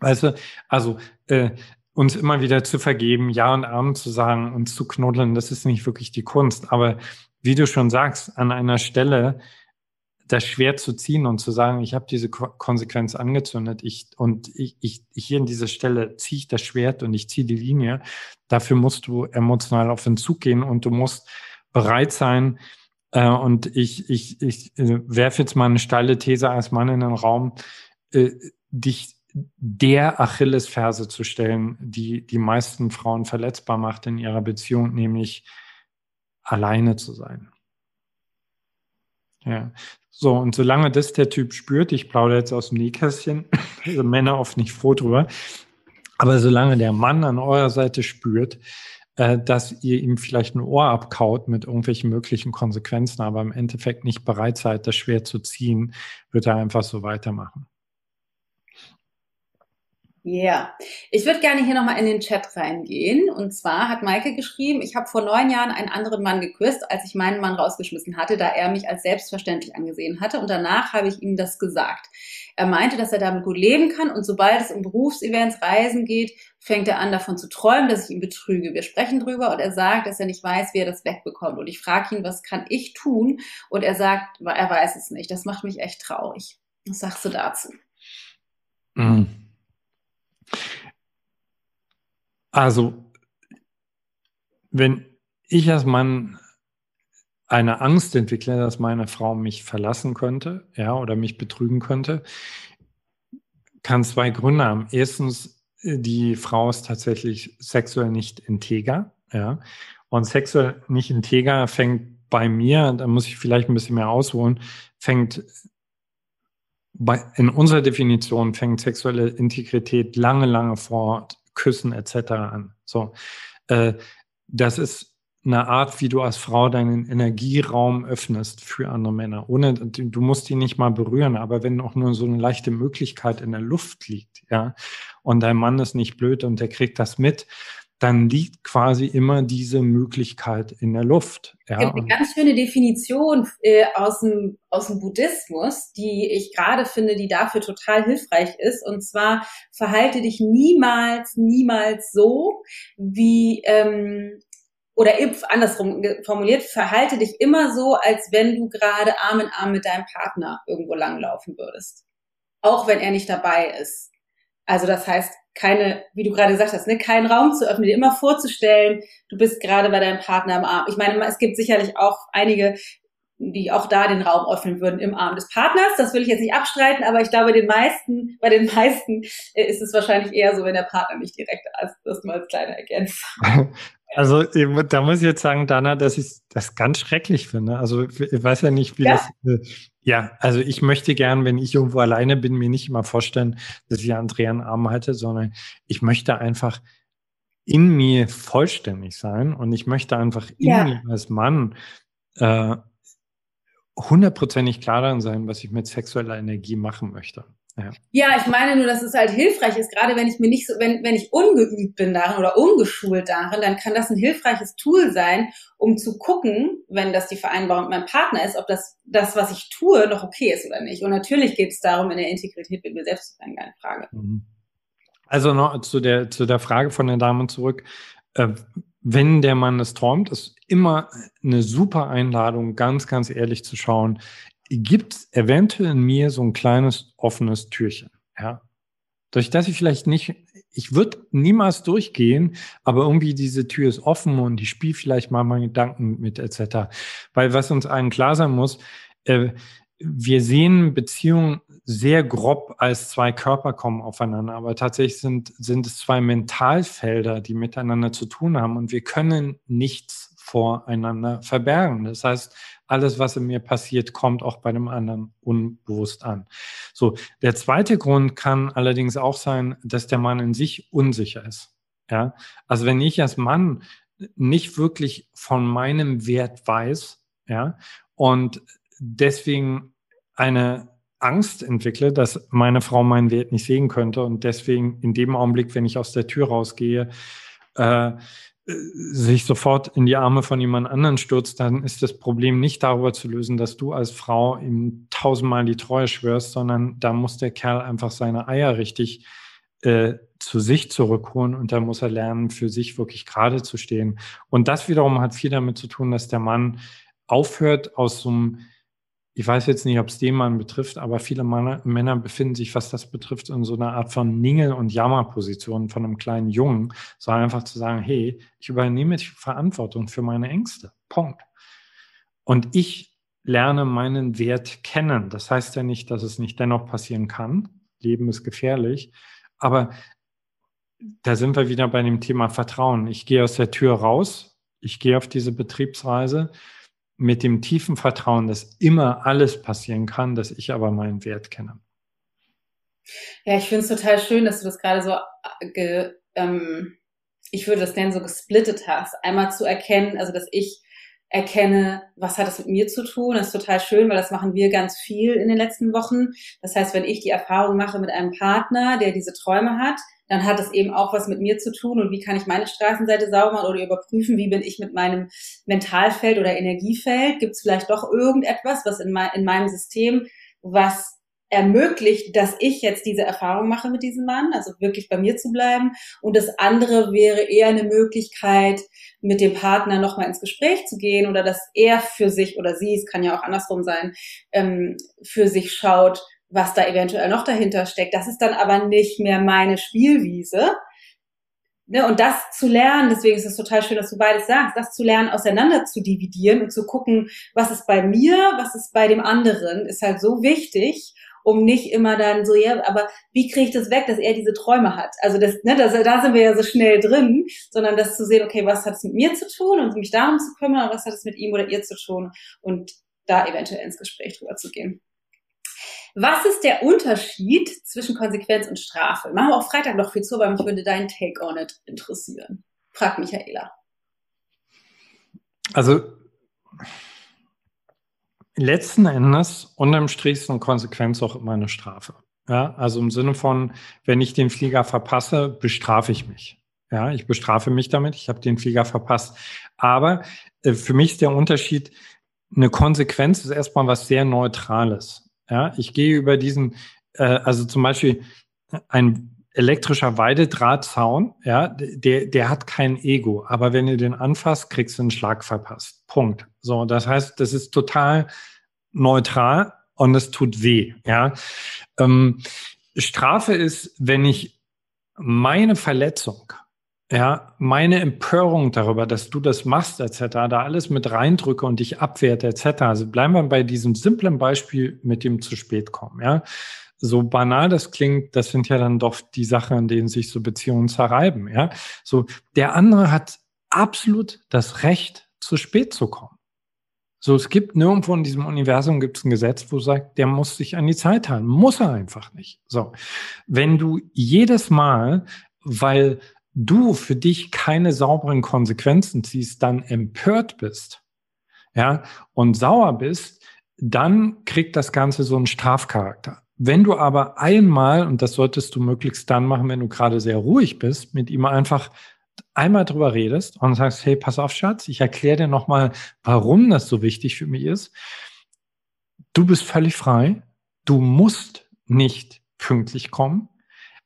Weißt du, also äh, uns immer wieder zu vergeben, Ja und Abend zu sagen, uns zu knuddeln, das ist nicht wirklich die Kunst. Aber wie du schon sagst, an einer Stelle das schwer zu ziehen und zu sagen, ich habe diese Ko Konsequenz angezündet, ich und ich, ich, hier in dieser Stelle ziehe ich das Schwert und ich ziehe die Linie. Dafür musst du emotional auf den Zug gehen und du musst bereit sein. Äh, und ich, ich, ich äh, werfe jetzt mal eine steile These als Mann in den Raum, äh, dich der Achillesferse zu stellen, die die meisten Frauen verletzbar macht in ihrer Beziehung, nämlich alleine zu sein. Ja. So, und solange das der Typ spürt, ich plaudere jetzt aus dem Nähkästchen, also Männer oft nicht froh drüber, aber solange der Mann an eurer Seite spürt, äh, dass ihr ihm vielleicht ein Ohr abkaut mit irgendwelchen möglichen Konsequenzen, aber im Endeffekt nicht bereit seid, das schwer zu ziehen, wird er einfach so weitermachen. Ja, yeah. ich würde gerne hier nochmal in den Chat reingehen. Und zwar hat Maike geschrieben, ich habe vor neun Jahren einen anderen Mann geküsst, als ich meinen Mann rausgeschmissen hatte, da er mich als selbstverständlich angesehen hatte. Und danach habe ich ihm das gesagt. Er meinte, dass er damit gut leben kann und sobald es um Berufsevents, Reisen geht, fängt er an davon zu träumen, dass ich ihn betrüge. Wir sprechen drüber und er sagt, dass er nicht weiß, wie er das wegbekommt. Und ich frage ihn, was kann ich tun? Und er sagt, er weiß es nicht. Das macht mich echt traurig. Was sagst du dazu? Mhm. Also, wenn ich als Mann eine Angst entwickle, dass meine Frau mich verlassen könnte, ja, oder mich betrügen könnte, kann zwei Gründe haben. Erstens, die Frau ist tatsächlich sexuell nicht integer, ja. Und sexuell nicht integer fängt bei mir, da muss ich vielleicht ein bisschen mehr ausholen, fängt bei, in unserer Definition fängt sexuelle Integrität lange, lange vor Küssen etc. an. So, äh, das ist eine Art, wie du als Frau deinen Energieraum öffnest für andere Männer. Ohne, du musst ihn nicht mal berühren, aber wenn auch nur so eine leichte Möglichkeit in der Luft liegt, ja, und dein Mann ist nicht blöd und der kriegt das mit, dann liegt quasi immer diese Möglichkeit in der Luft. Ja. Es gibt eine ganz schöne Definition äh, aus, dem, aus dem Buddhismus, die ich gerade finde, die dafür total hilfreich ist. Und zwar verhalte dich niemals, niemals so, wie ähm, oder andersrum formuliert, verhalte dich immer so, als wenn du gerade Arm in Arm mit deinem Partner irgendwo langlaufen würdest. Auch wenn er nicht dabei ist. Also das heißt, keine, wie du gerade gesagt hast, ne, keinen Raum zu öffnen, dir immer vorzustellen, du bist gerade bei deinem Partner im Arm. Ich meine, es gibt sicherlich auch einige die auch da den Raum öffnen würden im Arm des Partners. Das will ich jetzt nicht abstreiten, aber ich glaube, den meisten, bei den meisten äh, ist es wahrscheinlich eher so, wenn der Partner nicht direkt ist. Das nur als kleine Ergänzung. Also da muss ich jetzt sagen, Dana, dass ich das ganz schrecklich finde. Also ich weiß ja nicht, wie ja. das. Äh, ja, also ich möchte gern, wenn ich irgendwo alleine bin, mir nicht immer vorstellen, dass ich Andrea einen Arm halte, sondern ich möchte einfach in mir vollständig sein und ich möchte einfach in ja. mir als Mann äh, hundertprozentig klar darin sein, was ich mit sexueller Energie machen möchte. Ja. ja, ich meine nur, dass es halt hilfreich ist, gerade wenn ich mir nicht so, wenn, wenn ich ungeübt bin darin oder ungeschult darin, dann kann das ein hilfreiches Tool sein, um zu gucken, wenn das die Vereinbarung mit meinem Partner ist, ob das, das, was ich tue, noch okay ist oder nicht. Und natürlich geht es darum, in der Integrität mit mir selbst zu sein, keine Frage. Mhm. Also noch zu der, zu der Frage von den Damen zurück. Äh, wenn der Mann es träumt, ist immer eine super Einladung, ganz, ganz ehrlich zu schauen, gibt es eventuell in mir so ein kleines offenes Türchen. Ja? Durch das ich vielleicht nicht, ich würde niemals durchgehen, aber irgendwie diese Tür ist offen und ich spiele vielleicht mal meine Gedanken mit etc. Weil was uns allen klar sein muss, äh, wir sehen Beziehungen sehr grob als zwei Körper kommen aufeinander, aber tatsächlich sind, sind es zwei Mentalfelder, die miteinander zu tun haben und wir können nichts voreinander verbergen. Das heißt, alles, was in mir passiert, kommt auch bei dem anderen unbewusst an. So, der zweite Grund kann allerdings auch sein, dass der Mann in sich unsicher ist. Ja, also wenn ich als Mann nicht wirklich von meinem Wert weiß, ja, und deswegen eine Angst entwickle, dass meine Frau meinen Wert nicht sehen könnte und deswegen in dem Augenblick, wenn ich aus der Tür rausgehe, äh, sich sofort in die Arme von jemand anderen stürzt, dann ist das Problem nicht darüber zu lösen, dass du als Frau ihm tausendmal die Treue schwörst, sondern da muss der Kerl einfach seine Eier richtig äh, zu sich zurückholen und da muss er lernen, für sich wirklich gerade zu stehen. Und das wiederum hat viel damit zu tun, dass der Mann aufhört, aus so einem ich weiß jetzt nicht, ob es den Mann betrifft, aber viele Männer, Männer, befinden sich, was das betrifft, in so einer Art von Ningel- und Jammerposition von einem kleinen Jungen, sondern einfach zu sagen, hey, ich übernehme die Verantwortung für meine Ängste. Punkt. Und ich lerne meinen Wert kennen. Das heißt ja nicht, dass es nicht dennoch passieren kann. Leben ist gefährlich. Aber da sind wir wieder bei dem Thema Vertrauen. Ich gehe aus der Tür raus. Ich gehe auf diese Betriebsreise mit dem tiefen Vertrauen, dass immer alles passieren kann, dass ich aber meinen Wert kenne. Ja, ich finde es total schön, dass du das gerade so, äh, ge, ähm, ich würde das nennen, so gesplittet hast. Einmal zu erkennen, also dass ich erkenne, was hat das mit mir zu tun. Das ist total schön, weil das machen wir ganz viel in den letzten Wochen. Das heißt, wenn ich die Erfahrung mache mit einem Partner, der diese Träume hat, dann hat es eben auch was mit mir zu tun und wie kann ich meine Straßenseite sauber machen oder überprüfen, wie bin ich mit meinem Mentalfeld oder Energiefeld. Gibt es vielleicht doch irgendetwas, was in, mein, in meinem System, was ermöglicht, dass ich jetzt diese Erfahrung mache mit diesem Mann, also wirklich bei mir zu bleiben. Und das andere wäre eher eine Möglichkeit, mit dem Partner nochmal ins Gespräch zu gehen oder dass er für sich oder sie, es kann ja auch andersrum sein, ähm, für sich schaut, was da eventuell noch dahinter steckt. Das ist dann aber nicht mehr meine Spielwiese. Ne, und das zu lernen, deswegen ist es total schön, dass du beides sagst, das zu lernen, auseinander zu dividieren und zu gucken, was ist bei mir, was ist bei dem anderen, ist halt so wichtig, um nicht immer dann so, ja, aber wie kriege ich das weg, dass er diese Träume hat? Also das, ne, das, da sind wir ja so schnell drin, sondern das zu sehen, okay, was hat es mit mir zu tun und mich darum zu kümmern was hat es mit ihm oder ihr zu tun und da eventuell ins Gespräch drüber zu gehen. Was ist der Unterschied zwischen Konsequenz und Strafe? Machen wir auch Freitag noch viel zu, aber mich würde dein Take on it interessieren. Frag Michaela. Also letzten Endes, unterm Strich ist eine Konsequenz auch immer eine Strafe. Ja, also im Sinne von, wenn ich den Flieger verpasse, bestrafe ich mich. Ja, ich bestrafe mich damit, ich habe den Flieger verpasst. Aber äh, für mich ist der Unterschied, eine Konsequenz ist erstmal was sehr Neutrales. Ja, ich gehe über diesen, äh, also zum Beispiel ein elektrischer Weidedrahtzaun, ja, der, der hat kein Ego. Aber wenn ihr den anfasst, kriegst du einen Schlag verpasst. Punkt. So, das heißt, das ist total neutral und es tut weh, ja. Ähm, Strafe ist, wenn ich meine Verletzung ja, meine Empörung darüber, dass du das machst, etc., da alles mit reindrücke und dich abwerte, etc. Also bleiben wir bei diesem simplen Beispiel mit dem zu spät kommen, ja. So banal das klingt, das sind ja dann doch die Sachen, an denen sich so Beziehungen zerreiben, ja. So, der andere hat absolut das Recht, zu spät zu kommen. So, es gibt nirgendwo in diesem Universum gibt es ein Gesetz, wo sagt, der muss sich an die Zeit halten. Muss er einfach nicht. So. Wenn du jedes Mal, weil du für dich keine sauberen Konsequenzen ziehst, dann empört bist, ja, und sauer bist, dann kriegt das Ganze so einen Strafcharakter. Wenn du aber einmal, und das solltest du möglichst dann machen, wenn du gerade sehr ruhig bist, mit ihm einfach einmal drüber redest und sagst, hey, pass auf, Schatz, ich erkläre dir nochmal, warum das so wichtig für mich ist. Du bist völlig frei. Du musst nicht pünktlich kommen.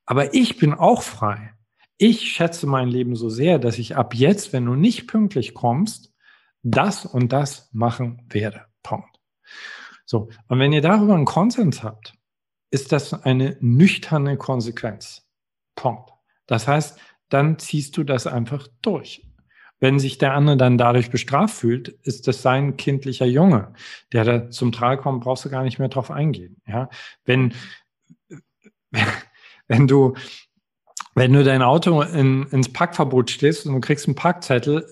Aber ich bin auch frei ich schätze mein Leben so sehr, dass ich ab jetzt, wenn du nicht pünktlich kommst, das und das machen werde. Punkt. So. Und wenn ihr darüber einen Konsens habt, ist das eine nüchterne Konsequenz. Punkt. Das heißt, dann ziehst du das einfach durch. Wenn sich der andere dann dadurch bestraft fühlt, ist das sein kindlicher Junge, der da zum Tragen kommt, brauchst du gar nicht mehr drauf eingehen. Ja, wenn, wenn du wenn du dein Auto in, ins Parkverbot stehst und du kriegst einen Parkzettel,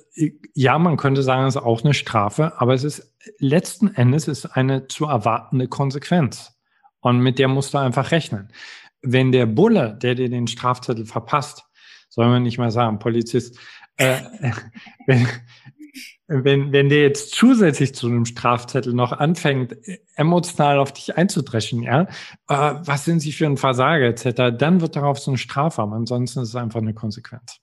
ja, man könnte sagen, es ist auch eine Strafe, aber es ist letzten Endes ist eine zu erwartende Konsequenz. Und mit der musst du einfach rechnen. Wenn der Bulle, der dir den Strafzettel verpasst, soll man nicht mal sagen, Polizist, äh, wenn, wenn, wenn der jetzt zusätzlich zu einem Strafzettel noch anfängt, emotional auf dich einzudreschen, ja, äh, was sind Sie für ein Versager etc., dann wird darauf so eine Strafe. Ansonsten ist es einfach eine Konsequenz.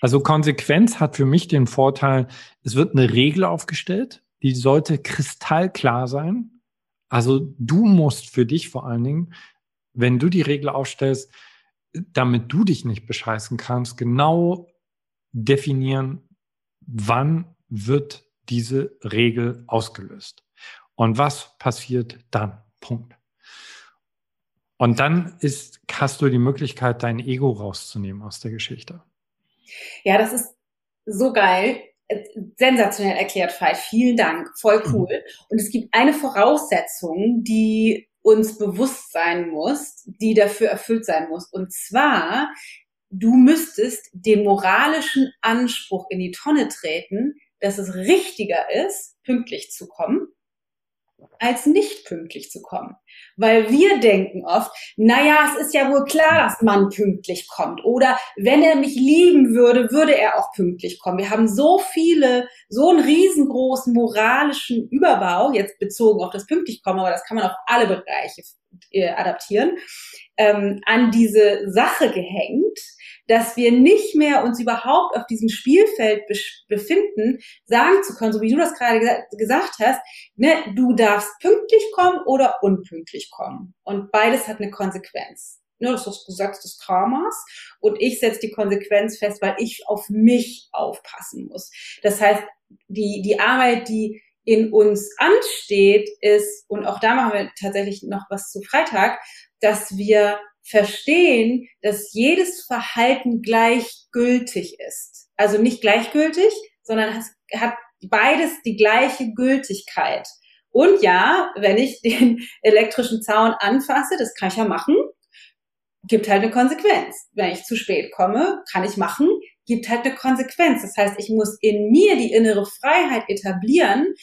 Also Konsequenz hat für mich den Vorteil, es wird eine Regel aufgestellt, die sollte kristallklar sein. Also du musst für dich vor allen Dingen, wenn du die Regel aufstellst, damit du dich nicht bescheißen kannst, genau definieren, wann wird diese Regel ausgelöst. Und was passiert dann? Punkt. Und dann ist, hast du die Möglichkeit, dein Ego rauszunehmen aus der Geschichte. Ja, das ist so geil. Sensationell erklärt, Veit. Vielen Dank. Voll mhm. cool. Mhm. Und es gibt eine Voraussetzung, die uns bewusst sein muss, die dafür erfüllt sein muss. Und zwar, du müsstest den moralischen Anspruch in die Tonne treten, dass es richtiger ist, pünktlich zu kommen, als nicht pünktlich zu kommen. Weil wir denken oft, naja, es ist ja wohl klar, dass man pünktlich kommt. Oder wenn er mich lieben würde, würde er auch pünktlich kommen. Wir haben so viele, so einen riesengroßen moralischen Überbau, jetzt bezogen auf das pünktlich kommen, aber das kann man auf alle Bereiche äh, adaptieren, ähm, an diese Sache gehängt, dass wir nicht mehr uns überhaupt auf diesem Spielfeld befinden, sagen zu können, so wie du das gerade gesa gesagt hast, ne, du darfst pünktlich kommen oder unpünktlich kommen. Und beides hat eine Konsequenz. Ne, das ist gesagt des Karmas. Und ich setze die Konsequenz fest, weil ich auf mich aufpassen muss. Das heißt, die, die Arbeit, die in uns ansteht, ist, und auch da machen wir tatsächlich noch was zu Freitag, dass wir verstehen, dass jedes Verhalten gleichgültig ist. Also nicht gleichgültig, sondern es hat beides die gleiche Gültigkeit. Und ja, wenn ich den elektrischen Zaun anfasse, das kann ich ja machen, gibt halt eine Konsequenz. Wenn ich zu spät komme, kann ich machen, gibt halt eine Konsequenz. Das heißt, ich muss in mir die innere Freiheit etablieren.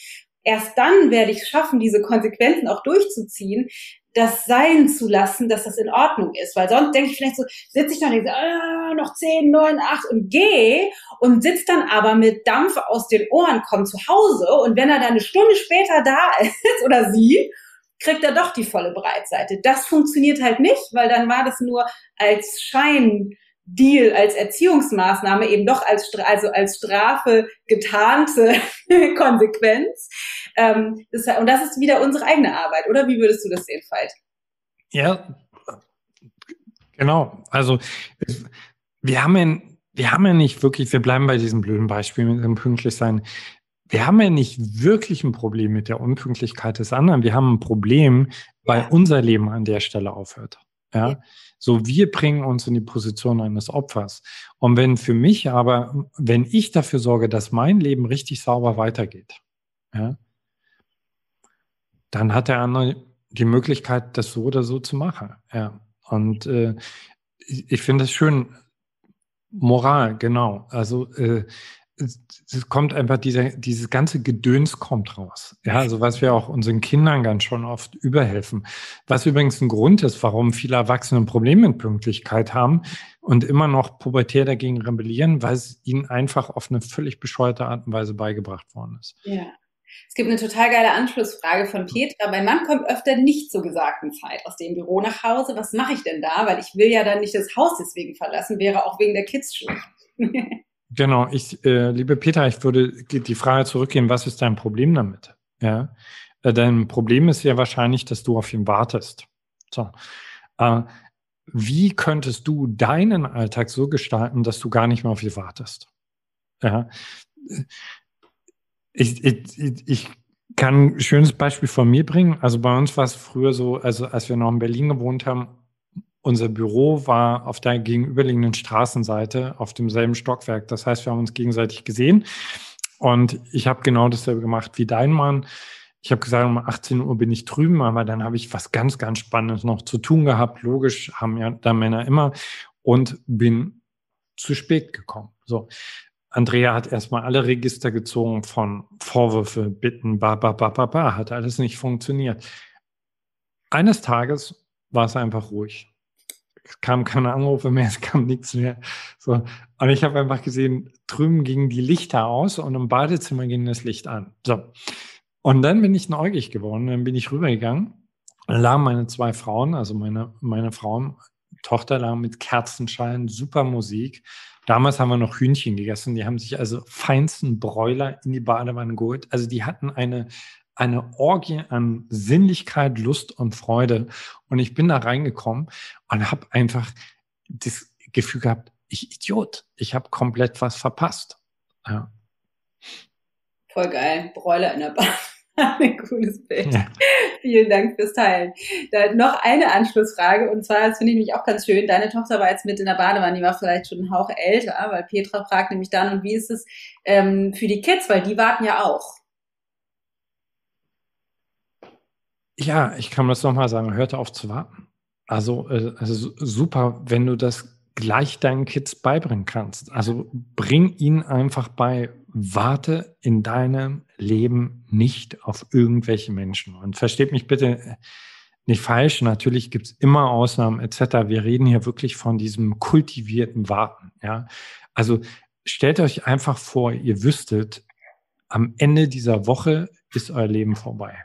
Erst dann werde ich schaffen, diese Konsequenzen auch durchzuziehen, das sein zu lassen, dass das in Ordnung ist. Weil sonst denke ich vielleicht so, sitze ich dann und denke, ah, noch zehn, neun, acht und gehe und sitze dann aber mit Dampf aus den Ohren, komm zu Hause und wenn er dann eine Stunde später da ist oder sie, kriegt er doch die volle Breitseite. Das funktioniert halt nicht, weil dann war das nur als Schein Deal als Erziehungsmaßnahme eben doch als, also als Strafe getarnte Konsequenz. Ähm, das, und das ist wieder unsere eigene Arbeit, oder? Wie würdest du das sehen, Veit? Ja, genau. Also wir haben ja, wir haben ja nicht wirklich, wir bleiben bei diesem blöden Beispiel mit dem Pünktlichsein. Wir haben ja nicht wirklich ein Problem mit der Unpünktlichkeit des anderen. Wir haben ein Problem, weil unser Leben an der Stelle aufhört. Ja? ja? So, wir bringen uns in die Position eines Opfers. Und wenn für mich aber, wenn ich dafür sorge, dass mein Leben richtig sauber weitergeht, ja, dann hat der andere die Möglichkeit, das so oder so zu machen. Ja. Und äh, ich, ich finde es schön, Moral, genau. Also äh, es kommt einfach dieser, dieses ganze Gedöns kommt raus. Ja, also was wir auch unseren Kindern ganz schon oft überhelfen. Was übrigens ein Grund ist, warum viele Erwachsene Probleme mit Pünktlichkeit haben und immer noch pubertär dagegen rebellieren, weil es ihnen einfach auf eine völlig bescheuerte Art und Weise beigebracht worden ist. Ja. Es gibt eine total geile Anschlussfrage von Petra. Mein Mann kommt öfter nicht zur gesagten Zeit aus dem Büro nach Hause. Was mache ich denn da? Weil ich will ja dann nicht das Haus deswegen verlassen, wäre auch wegen der Kids schlecht. Genau, ich, äh, liebe Peter, ich würde die Frage zurückgehen, was ist dein Problem damit? Ja, äh, dein Problem ist ja wahrscheinlich, dass du auf ihn wartest. So, äh, wie könntest du deinen Alltag so gestalten, dass du gar nicht mehr auf ihn wartest? Ja, ich, ich, ich kann ein schönes Beispiel von mir bringen. Also bei uns war es früher so, also als wir noch in Berlin gewohnt haben, unser Büro war auf der gegenüberliegenden Straßenseite auf demselben Stockwerk. Das heißt, wir haben uns gegenseitig gesehen. Und ich habe genau dasselbe gemacht wie dein Mann. Ich habe gesagt, um 18 Uhr bin ich drüben, aber dann habe ich was ganz, ganz Spannendes noch zu tun gehabt. Logisch haben ja da Männer immer und bin zu spät gekommen. So. Andrea hat erstmal alle Register gezogen von Vorwürfe, Bitten, ba, ba, ba, ba, ba, hat alles nicht funktioniert. Eines Tages war es einfach ruhig es kam keine Anrufe mehr, es kam nichts mehr. So. Und ich habe einfach gesehen, drüben gingen die Lichter aus und im Badezimmer ging das Licht an. So. Und dann bin ich neugierig geworden, dann bin ich rübergegangen. Lagen meine zwei Frauen, also meine, meine Frauen, Tochter lagen mit Kerzenschein, super Musik. Damals haben wir noch Hühnchen gegessen. Die haben sich also feinsten Bräuler in die Badewanne geholt. Also die hatten eine, eine Orgie an Sinnlichkeit, Lust und Freude. Und ich bin da reingekommen und habe einfach das Gefühl gehabt, ich Idiot, ich habe komplett was verpasst. Ja. Voll geil, Bräuler in der Bahn. Ein cooles Bild. Ja. Vielen Dank fürs Teilen. Da noch eine Anschlussfrage und zwar, das finde ich mich auch ganz schön. Deine Tochter war jetzt mit in der Badewanne, die war vielleicht schon einen Hauch älter, weil Petra fragt nämlich dann, und wie ist es ähm, für die Kids, weil die warten ja auch. Ja, ich kann das nochmal sagen, hört auf zu warten. Also, äh, also super, wenn du das gleich deinen Kids beibringen kannst. Also bring ihnen einfach bei, warte in deinem Leben nicht auf irgendwelche Menschen. Und versteht mich bitte nicht falsch, natürlich gibt's immer Ausnahmen etc. Wir reden hier wirklich von diesem kultivierten Warten. Ja? Also stellt euch einfach vor, ihr wüsstet, am Ende dieser Woche ist euer Leben vorbei.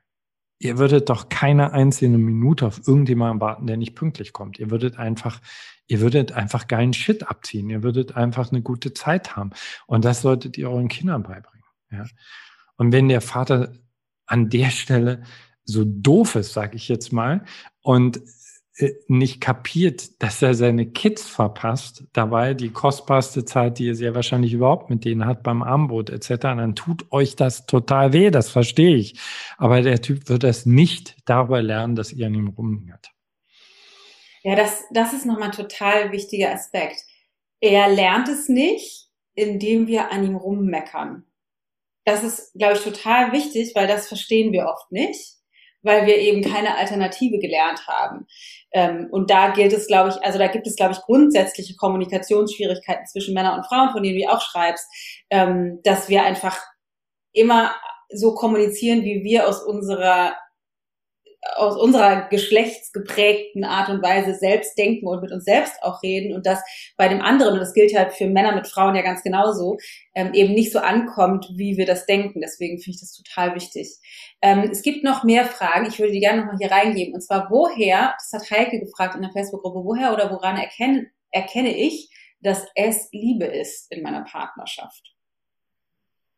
Ihr würdet doch keine einzelne Minute auf irgendjemanden warten, der nicht pünktlich kommt. Ihr würdet einfach, ihr würdet einfach geilen Shit abziehen. Ihr würdet einfach eine gute Zeit haben. Und das solltet ihr euren Kindern beibringen. Ja? Und wenn der Vater an der Stelle so doof ist, sage ich jetzt mal, und nicht kapiert, dass er seine Kids verpasst, dabei die kostbarste Zeit, die er sehr wahrscheinlich überhaupt mit denen hat beim Armbrot etc., dann tut euch das total weh, das verstehe ich. Aber der Typ wird das nicht darüber lernen, dass ihr an ihm rumhängt. Ja, das, das ist nochmal ein total wichtiger Aspekt. Er lernt es nicht, indem wir an ihm rummeckern. Das ist, glaube ich, total wichtig, weil das verstehen wir oft nicht weil wir eben keine Alternative gelernt haben. Ähm, und da gilt es, glaube ich, also da gibt es, glaube ich, grundsätzliche Kommunikationsschwierigkeiten zwischen Männern und Frauen, von denen du auch schreibst, ähm, dass wir einfach immer so kommunizieren, wie wir aus unserer aus unserer geschlechtsgeprägten Art und Weise selbst denken und mit uns selbst auch reden und das bei dem anderen, und das gilt halt für Männer mit Frauen ja ganz genauso, ähm, eben nicht so ankommt, wie wir das denken. Deswegen finde ich das total wichtig. Ähm, es gibt noch mehr Fragen, ich würde die gerne nochmal hier reingeben. Und zwar, woher, das hat Heike gefragt in der Facebook-Gruppe, woher oder woran erkenne, erkenne ich, dass es Liebe ist in meiner Partnerschaft?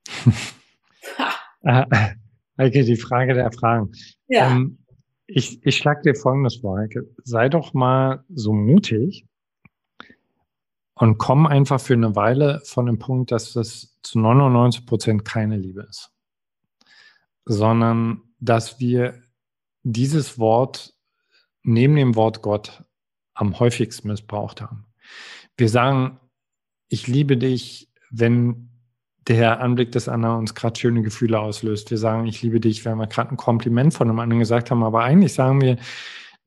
Heike, die Frage der Fragen. Ja. Ähm, ich, ich schlage dir Folgendes vor, Heike. Sei doch mal so mutig und komm einfach für eine Weile von dem Punkt, dass das zu 99 Prozent keine Liebe ist, sondern dass wir dieses Wort neben dem Wort Gott am häufigsten missbraucht haben. Wir sagen, ich liebe dich, wenn der Anblick des anderen uns gerade schöne Gefühle auslöst. Wir sagen, ich liebe dich, wenn wir gerade ein Kompliment von einem anderen gesagt haben, aber eigentlich sagen wir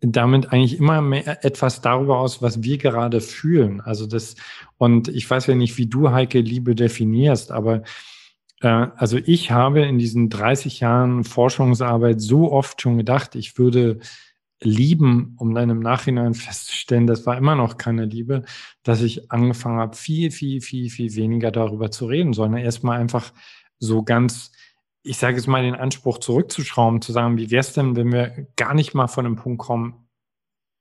damit eigentlich immer mehr etwas darüber aus, was wir gerade fühlen. Also das, und ich weiß ja nicht, wie du, Heike, Liebe definierst, aber äh, also ich habe in diesen 30 Jahren Forschungsarbeit so oft schon gedacht, ich würde lieben, um dann im Nachhinein festzustellen, das war immer noch keine Liebe, dass ich angefangen habe, viel, viel, viel, viel weniger darüber zu reden, sondern erstmal einfach so ganz, ich sage jetzt mal, den Anspruch zurückzuschrauben, zu sagen, wie wäre es denn, wenn wir gar nicht mal von dem Punkt kommen,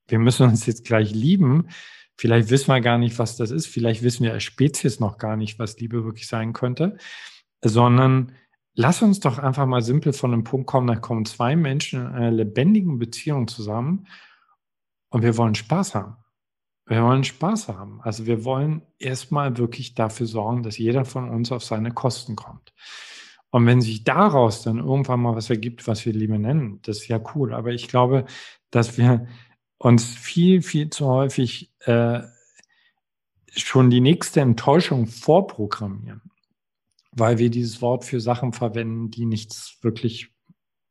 wir müssen uns jetzt gleich lieben. Vielleicht wissen wir gar nicht, was das ist. Vielleicht wissen wir als Spezies noch gar nicht, was Liebe wirklich sein könnte, sondern lass uns doch einfach mal simpel von einem Punkt kommen, da kommen zwei Menschen in einer lebendigen Beziehung zusammen und wir wollen Spaß haben. Wir wollen Spaß haben. Also wir wollen erstmal wirklich dafür sorgen, dass jeder von uns auf seine Kosten kommt. Und wenn sich daraus dann irgendwann mal was ergibt, was wir Liebe nennen, das ist ja cool. Aber ich glaube, dass wir uns viel, viel zu häufig äh, schon die nächste Enttäuschung vorprogrammieren weil wir dieses Wort für Sachen verwenden, die nichts wirklich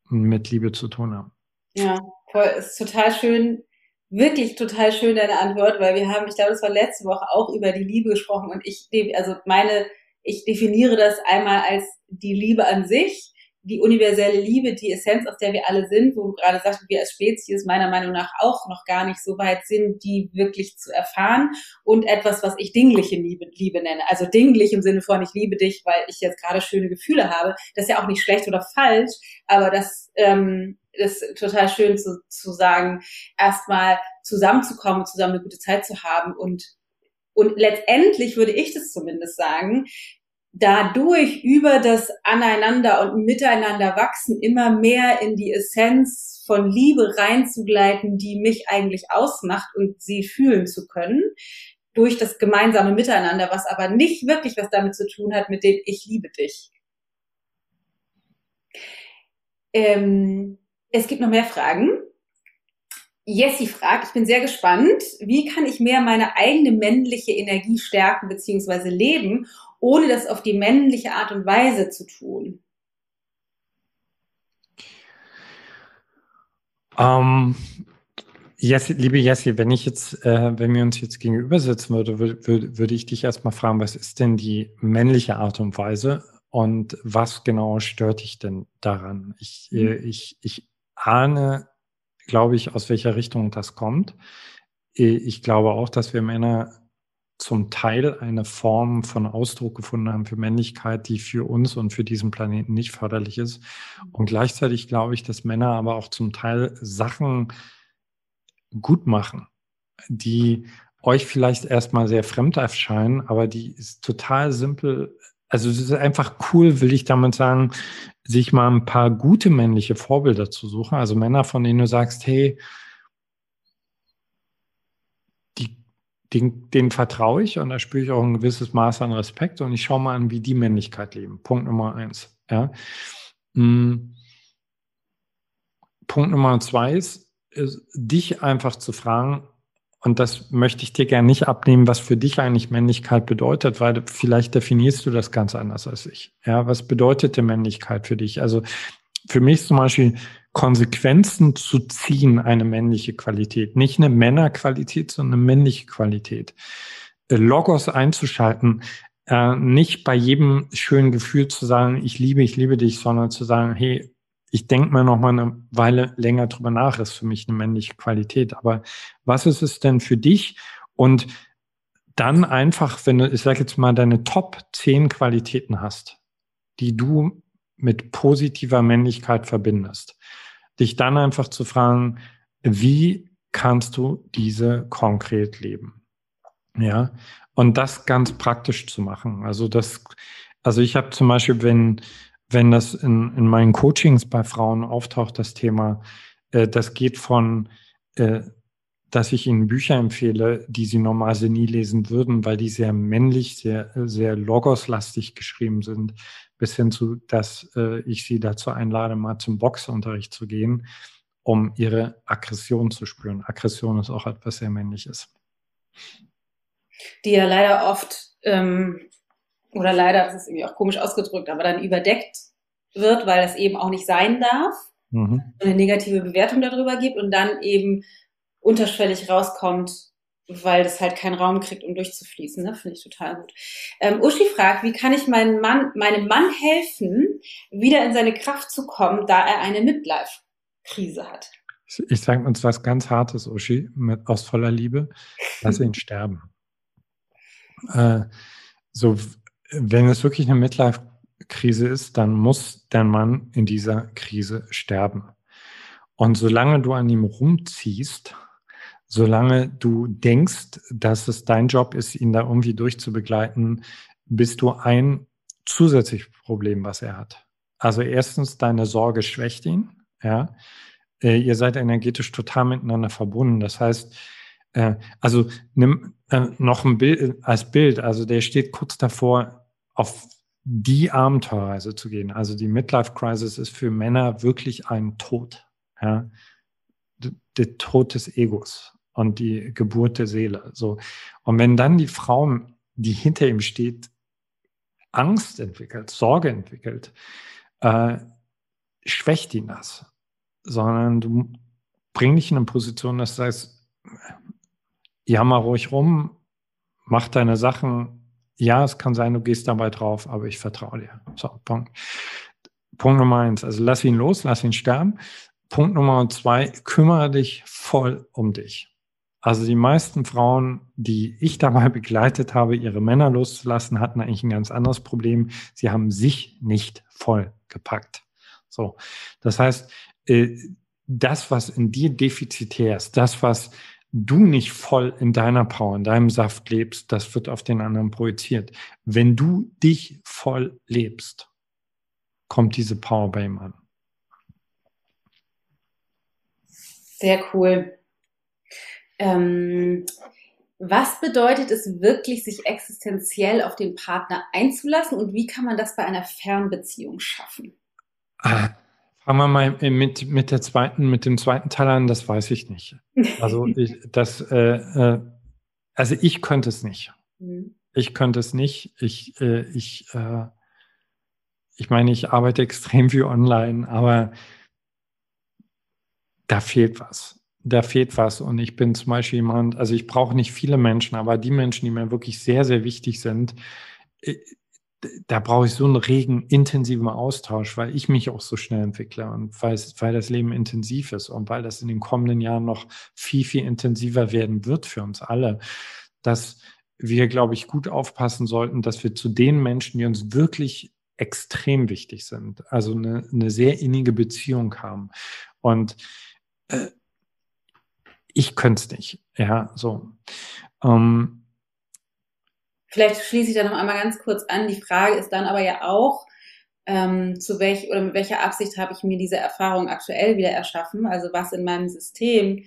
mit Liebe zu tun haben. Ja, voll, ist total schön, wirklich total schön deine Antwort, weil wir haben, ich glaube, das war letzte Woche auch über die Liebe gesprochen und ich, also meine, ich definiere das einmal als die Liebe an sich die universelle Liebe, die Essenz, aus der wir alle sind, wo du gerade sagst, wir als Spezies meiner Meinung nach auch noch gar nicht so weit sind, die wirklich zu erfahren und etwas, was ich dingliche Liebe, Liebe nenne. Also dinglich im Sinne von, ich liebe dich, weil ich jetzt gerade schöne Gefühle habe. Das ist ja auch nicht schlecht oder falsch, aber das, ähm, das ist total schön zu, zu sagen, erstmal zusammenzukommen, zusammen eine gute Zeit zu haben und und letztendlich würde ich das zumindest sagen, dadurch über das Aneinander und Miteinander wachsen immer mehr in die Essenz von Liebe reinzugleiten, die mich eigentlich ausmacht und sie fühlen zu können durch das gemeinsame Miteinander, was aber nicht wirklich was damit zu tun hat mit dem Ich liebe dich. Ähm, es gibt noch mehr Fragen. Jessie fragt, ich bin sehr gespannt, wie kann ich mehr meine eigene männliche Energie stärken bzw. leben, ohne das auf die männliche Art und Weise zu tun? Ähm, Jessie, liebe Jessie, wenn ich jetzt, äh, wenn wir uns jetzt gegenüber sitzen würde, würde, würde ich dich erstmal fragen, was ist denn die männliche Art und Weise und was genau stört dich denn daran? Ich, mhm. äh, ich, ich ahne, glaube ich, aus welcher Richtung das kommt. Äh, ich glaube auch, dass wir Männer zum Teil eine Form von Ausdruck gefunden haben für Männlichkeit, die für uns und für diesen Planeten nicht förderlich ist. Und gleichzeitig glaube ich, dass Männer aber auch zum Teil Sachen gut machen, die euch vielleicht erstmal sehr fremd erscheinen, aber die ist total simpel. Also es ist einfach cool, will ich damit sagen, sich mal ein paar gute männliche Vorbilder zu suchen. Also Männer, von denen du sagst, hey, den, denen vertraue ich und da spüre ich auch ein gewisses Maß an Respekt und ich schaue mal an, wie die Männlichkeit leben. Punkt Nummer eins. Ja. Hm. Punkt Nummer zwei ist, ist, dich einfach zu fragen, und das möchte ich dir gerne nicht abnehmen, was für dich eigentlich Männlichkeit bedeutet, weil vielleicht definierst du das ganz anders als ich. Ja, was bedeutet denn Männlichkeit für dich? Also für mich zum Beispiel Konsequenzen zu ziehen, eine männliche Qualität. Nicht eine Männerqualität, sondern eine männliche Qualität. Äh, Logos einzuschalten, äh, nicht bei jedem schönen Gefühl zu sagen, ich liebe, ich liebe dich, sondern zu sagen, hey, ich denke mir noch mal eine Weile länger drüber nach, ist für mich eine männliche Qualität. Aber was ist es denn für dich? Und dann einfach, wenn du, ich sage jetzt mal, deine Top 10 Qualitäten hast, die du mit positiver Männlichkeit verbindest, dich dann einfach zu fragen, wie kannst du diese konkret leben? Ja, und das ganz praktisch zu machen. Also das, also ich habe zum Beispiel, wenn, wenn das in, in meinen Coachings bei Frauen auftaucht, das Thema, äh, das geht von, äh, dass ich ihnen Bücher empfehle, die sie normalerweise nie lesen würden, weil die sehr männlich, sehr, sehr logoslastig geschrieben sind, bis hin zu, dass äh, ich sie dazu einlade, mal zum Boxunterricht zu gehen um ihre Aggression zu spüren. Aggression ist auch etwas sehr Männliches. Die ja leider oft, ähm, oder leider, das ist irgendwie auch komisch ausgedrückt, aber dann überdeckt wird, weil es eben auch nicht sein darf, mhm. eine negative Bewertung darüber gibt und dann eben unterschwellig rauskommt, weil das halt keinen Raum kriegt, um durchzufließen. Ne? Finde ich total gut. Ähm, Uschi fragt, wie kann ich meinem Mann, meinem Mann helfen, wieder in seine Kraft zu kommen, da er eine Midlife-Krise hat? Ich, sage uns was ganz Hartes, Uschi, mit, aus voller Liebe. Lass ihn sterben. Äh, so, wenn es wirklich eine Midlife-Krise ist, dann muss der Mann in dieser Krise sterben. Und solange du an ihm rumziehst, solange du denkst, dass es dein Job ist, ihn da irgendwie durchzubegleiten, bist du ein zusätzliches Problem, was er hat. Also erstens, deine Sorge schwächt ihn. Ja, äh, ihr seid energetisch total miteinander verbunden. Das heißt, äh, also nimm äh, noch ein Bild als Bild. Also der steht kurz davor, auf die Abenteuerreise zu gehen. Also die Midlife Crisis ist für Männer wirklich ein Tod. Ja, der Tod des Egos und die Geburt der Seele. So. Und wenn dann die Frau, die hinter ihm steht, Angst entwickelt, Sorge entwickelt, äh, schwächt ihn das. Sondern du bring dich in eine Position, dass du sagst, jammer ruhig rum, mach deine Sachen. Ja, es kann sein, du gehst dabei drauf, aber ich vertraue dir. So, Punkt. Punkt Nummer eins. Also lass ihn los, lass ihn sterben. Punkt Nummer zwei, kümmere dich voll um dich. Also die meisten Frauen, die ich dabei begleitet habe, ihre Männer loszulassen, hatten eigentlich ein ganz anderes Problem. Sie haben sich nicht voll gepackt. So. Das heißt, äh, das, was in dir defizitär ist, das, was du nicht voll in deiner Power, in deinem Saft lebst, das wird auf den anderen projiziert. Wenn du dich voll lebst, kommt diese Power bei ihm an. Sehr cool. Ähm, was bedeutet es wirklich, sich existenziell auf den Partner einzulassen und wie kann man das bei einer Fernbeziehung schaffen? Ah, fangen wir mal mit, mit der zweiten, mit dem zweiten Teil an, das weiß ich nicht. Also ich, das, äh, äh, also ich könnte es nicht. Mhm. Ich könnte es nicht. Ich, äh, ich, äh, ich meine, ich arbeite extrem viel online, aber da fehlt was da fehlt was. Und ich bin zum Beispiel jemand, also ich brauche nicht viele Menschen, aber die Menschen, die mir wirklich sehr, sehr wichtig sind, äh, da brauche ich so einen regen, intensiven Austausch, weil ich mich auch so schnell entwickle und weil, weil das Leben intensiv ist und weil das in den kommenden Jahren noch viel, viel intensiver werden wird für uns alle, dass wir, glaube ich, gut aufpassen sollten, dass wir zu den Menschen, die uns wirklich extrem wichtig sind, also eine, eine sehr innige Beziehung haben. Und äh, ich könnte es nicht. Ja, so. Ähm, Vielleicht schließe ich da noch einmal ganz kurz an. Die Frage ist dann aber ja auch, ähm, zu welch oder mit welcher Absicht habe ich mir diese Erfahrung aktuell wieder erschaffen? Also was in meinem System